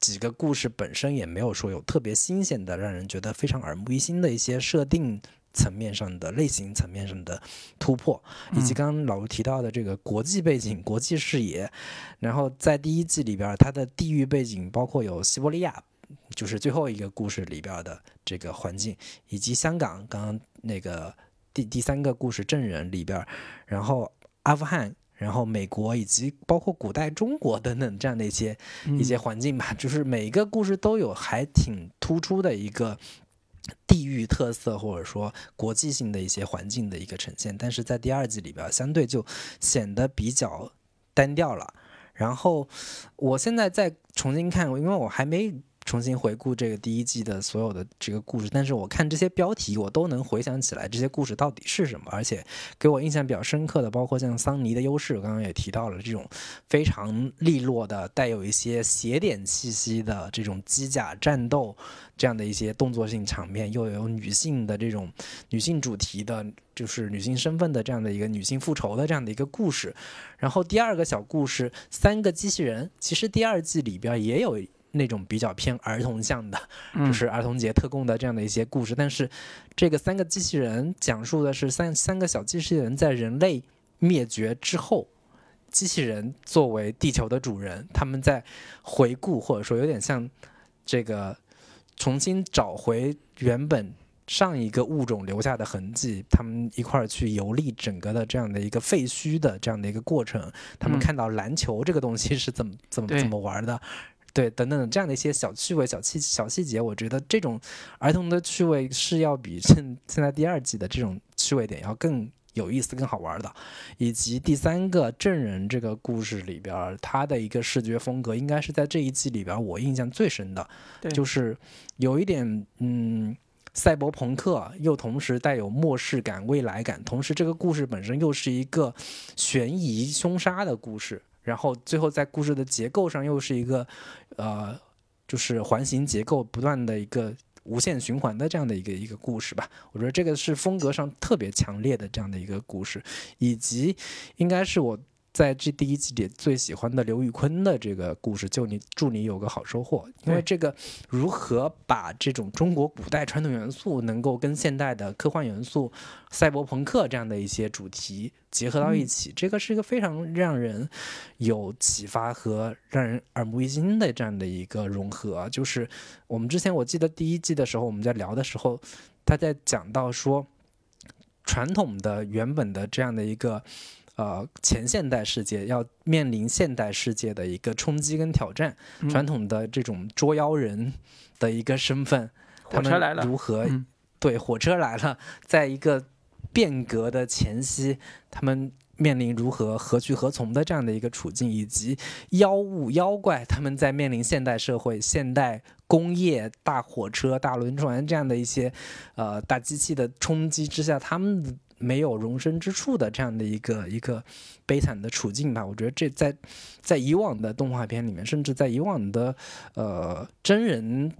几个故事本身也没有说有特别新鲜的、让人觉得非常耳目一新的一些设定。层面上的类型层面上的突破，以及刚刚老吴提到的这个国际背景、国际视野，然后在第一季里边，它的地域背景包括有西伯利亚，就是最后一个故事里边的这个环境，以及香港，刚刚那个第第三个故事证人里边，然后阿富汗，然后美国，以及包括古代中国等等这样的一些一些环境吧，就是每一个故事都有还挺突出的一个。地域特色或者说国际性的一些环境的一个呈现，但是在第二季里边相对就显得比较单调了。然后我现在再重新看，因为我还没重新回顾这个第一季的所有的这个故事，但是我看这些标题，我都能回想起来这些故事到底是什么，而且给我印象比较深刻的，包括像桑尼的优势，刚刚也提到了这种非常利落的、带有一些邪点气息的这种机甲战斗。这样的一些动作性场面，又有女性的这种女性主题的，就是女性身份的这样的一个女性复仇的这样的一个故事。然后第二个小故事，三个机器人，其实第二季里边也有那种比较偏儿童向的，就是儿童节特供的这样的一些故事。但是这个三个机器人讲述的是三三个小机器人在人类灭绝之后，机器人作为地球的主人，他们在回顾或者说有点像这个。重新找回原本上一个物种留下的痕迹，他们一块儿去游历整个的这样的一个废墟的这样的一个过程，他们看到篮球这个东西是怎么怎么怎么玩的，对，等等这样的一些小趣味、小细小细节，我觉得这种儿童的趣味是要比现现在第二季的这种趣味点要更。有意思、更好玩的，以及第三个证人这个故事里边，他的一个视觉风格，应该是在这一季里边我印象最深的，就是有一点嗯赛博朋克，又同时带有末世感、未来感，同时这个故事本身又是一个悬疑凶杀的故事，然后最后在故事的结构上又是一个呃就是环形结构不断的一个。无限循环的这样的一个一个故事吧，我觉得这个是风格上特别强烈的这样的一个故事，以及应该是我。在这第一季里最喜欢的刘宇坤的这个故事，就你祝你有个好收获。因为这个如何把这种中国古代传统元素，能够跟现代的科幻元素、赛博朋克这样的一些主题结合到一起，这个是一个非常让人有启发和让人耳目一新的这样的一个融合。就是我们之前我记得第一季的时候，我们在聊的时候，他在讲到说，传统的原本的这样的一个。呃，前现代世界要面临现代世界的一个冲击跟挑战，传统的这种捉妖人的一个身份，他们如何对火车来了，在一个变革的前夕，他们面临如何何去何从的这样的一个处境，以及妖物妖怪他们在面临现代社会、现代工业、大火车、大轮船这样的一些呃大机器的冲击之下，他们。没有容身之处的这样的一个一个悲惨的处境吧，我觉得这在在以往的动画片里面，甚至在以往的呃真人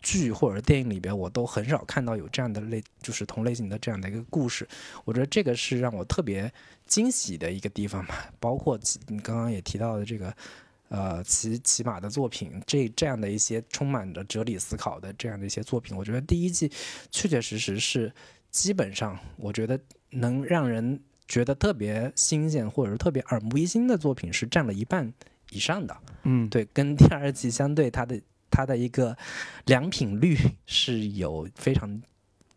剧或者电影里边，我都很少看到有这样的类，就是同类型的这样的一个故事。我觉得这个是让我特别惊喜的一个地方吧。<laughs> 包括你刚刚也提到的这个呃骑骑马的作品，这这样的一些充满着哲理思考的这样的一些作品，我觉得第一季确确实实是基本上，我觉得。能让人觉得特别新鲜，或者是特别耳目一新的作品是占了一半以上的。嗯，对，跟第二季相对，它的它的一个良品率是有非常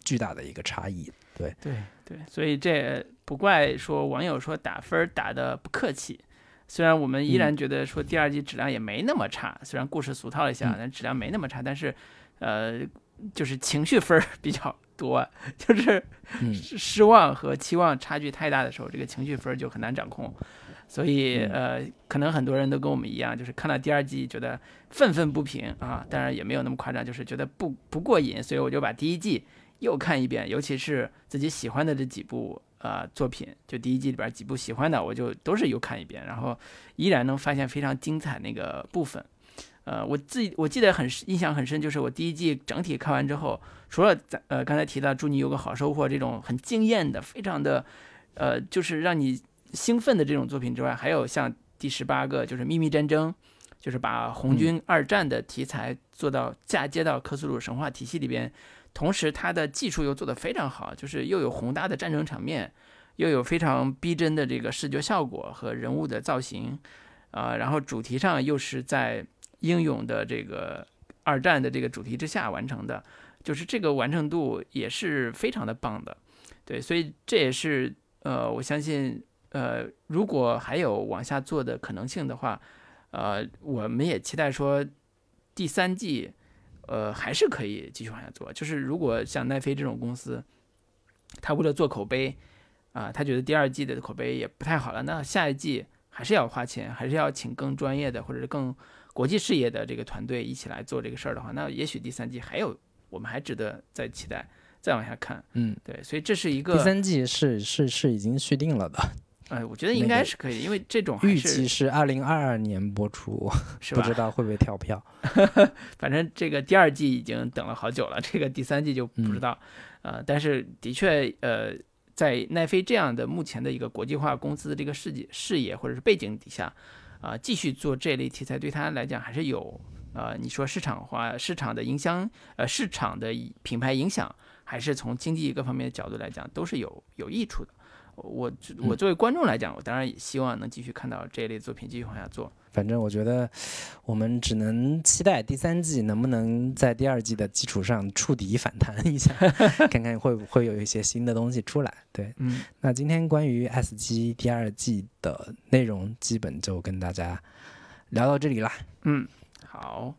巨大的一个差异。对，对，对，所以这不怪说网友说打分打的不客气。虽然我们依然觉得说第二季质量也没那么差，虽然故事俗套一下，但质量没那么差，但是呃，就是情绪分比较。多 <laughs> 就是失望和期望差距太大的时候，这个情绪分就很难掌控。所以呃，可能很多人都跟我们一样，就是看到第二季觉得愤愤不平啊，当然也没有那么夸张，就是觉得不不过瘾。所以我就把第一季又看一遍，尤其是自己喜欢的这几部呃作品，就第一季里边几部喜欢的，我就都是又看一遍，然后依然能发现非常精彩那个部分。呃，我自己我记得很印象很深，就是我第一季整体看完之后，除了咱呃刚才提到祝你有个好收获这种很惊艳的、非常的，呃，就是让你兴奋的这种作品之外，还有像第十八个就是秘密战争，就是把红军二战的题材做到嫁接到克苏鲁神话体系里边，同时它的技术又做得非常好，就是又有宏大的战争场面，又有非常逼真的这个视觉效果和人物的造型，啊，然后主题上又是在。英勇的这个二战的这个主题之下完成的，就是这个完成度也是非常的棒的，对，所以这也是呃，我相信呃，如果还有往下做的可能性的话，呃，我们也期待说第三季呃还是可以继续往下做。就是如果像奈飞这种公司，他为了做口碑啊，他觉得第二季的口碑也不太好了，那下一季还是要花钱，还是要请更专业的或者是更国际事业的这个团队一起来做这个事儿的话，那也许第三季还有我们还值得再期待，再往下看。嗯，对，所以这是一个第三季是是是已经续定了的，哎，我觉得应该是可以，因为这种还预是计是二零二二年播出，是吧不知？道会不会跳票。<laughs> 反正这个第二季已经等了好久了，这个第三季就不知道。呃，但是的确，呃，在奈飞这样的目前的一个国际化公司的这个视野视野或者是背景底下，啊、继续做这类题材对他来讲还是有呃，你说市场化、市场的影响，呃，市场的品牌影响，还是从经济各方面的角度来讲，都是有有益处的。我我作为观众来讲，我当然也希望能继续看到这一类作品继续往下做。反正我觉得，我们只能期待第三季能不能在第二季的基础上触底反弹一下，<laughs> 看看会不会有一些新的东西出来。对，嗯，那今天关于 S 级第二季的内容，基本就跟大家聊到这里啦。嗯，好，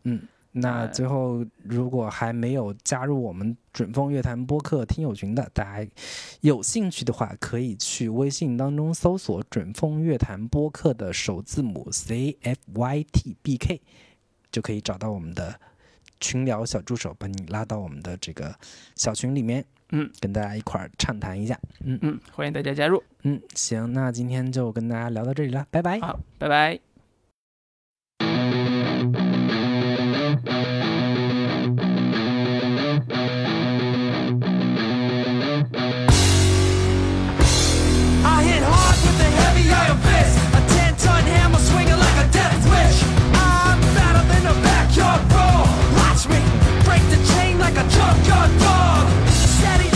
那呃最后，如果还没有加入我们准风乐坛播客听友群的，大家有兴趣的话，可以去微信当中搜索“准风乐坛播客”的首字母 C F Y T B K，就可以找到我们的群聊小助手，把你拉到我们的这个小群里面，嗯，跟大家一块儿畅谈一下。嗯嗯，欢迎大家加入。嗯，行，那今天就跟大家聊到这里了，拜拜。好，拜拜。your dog. Steady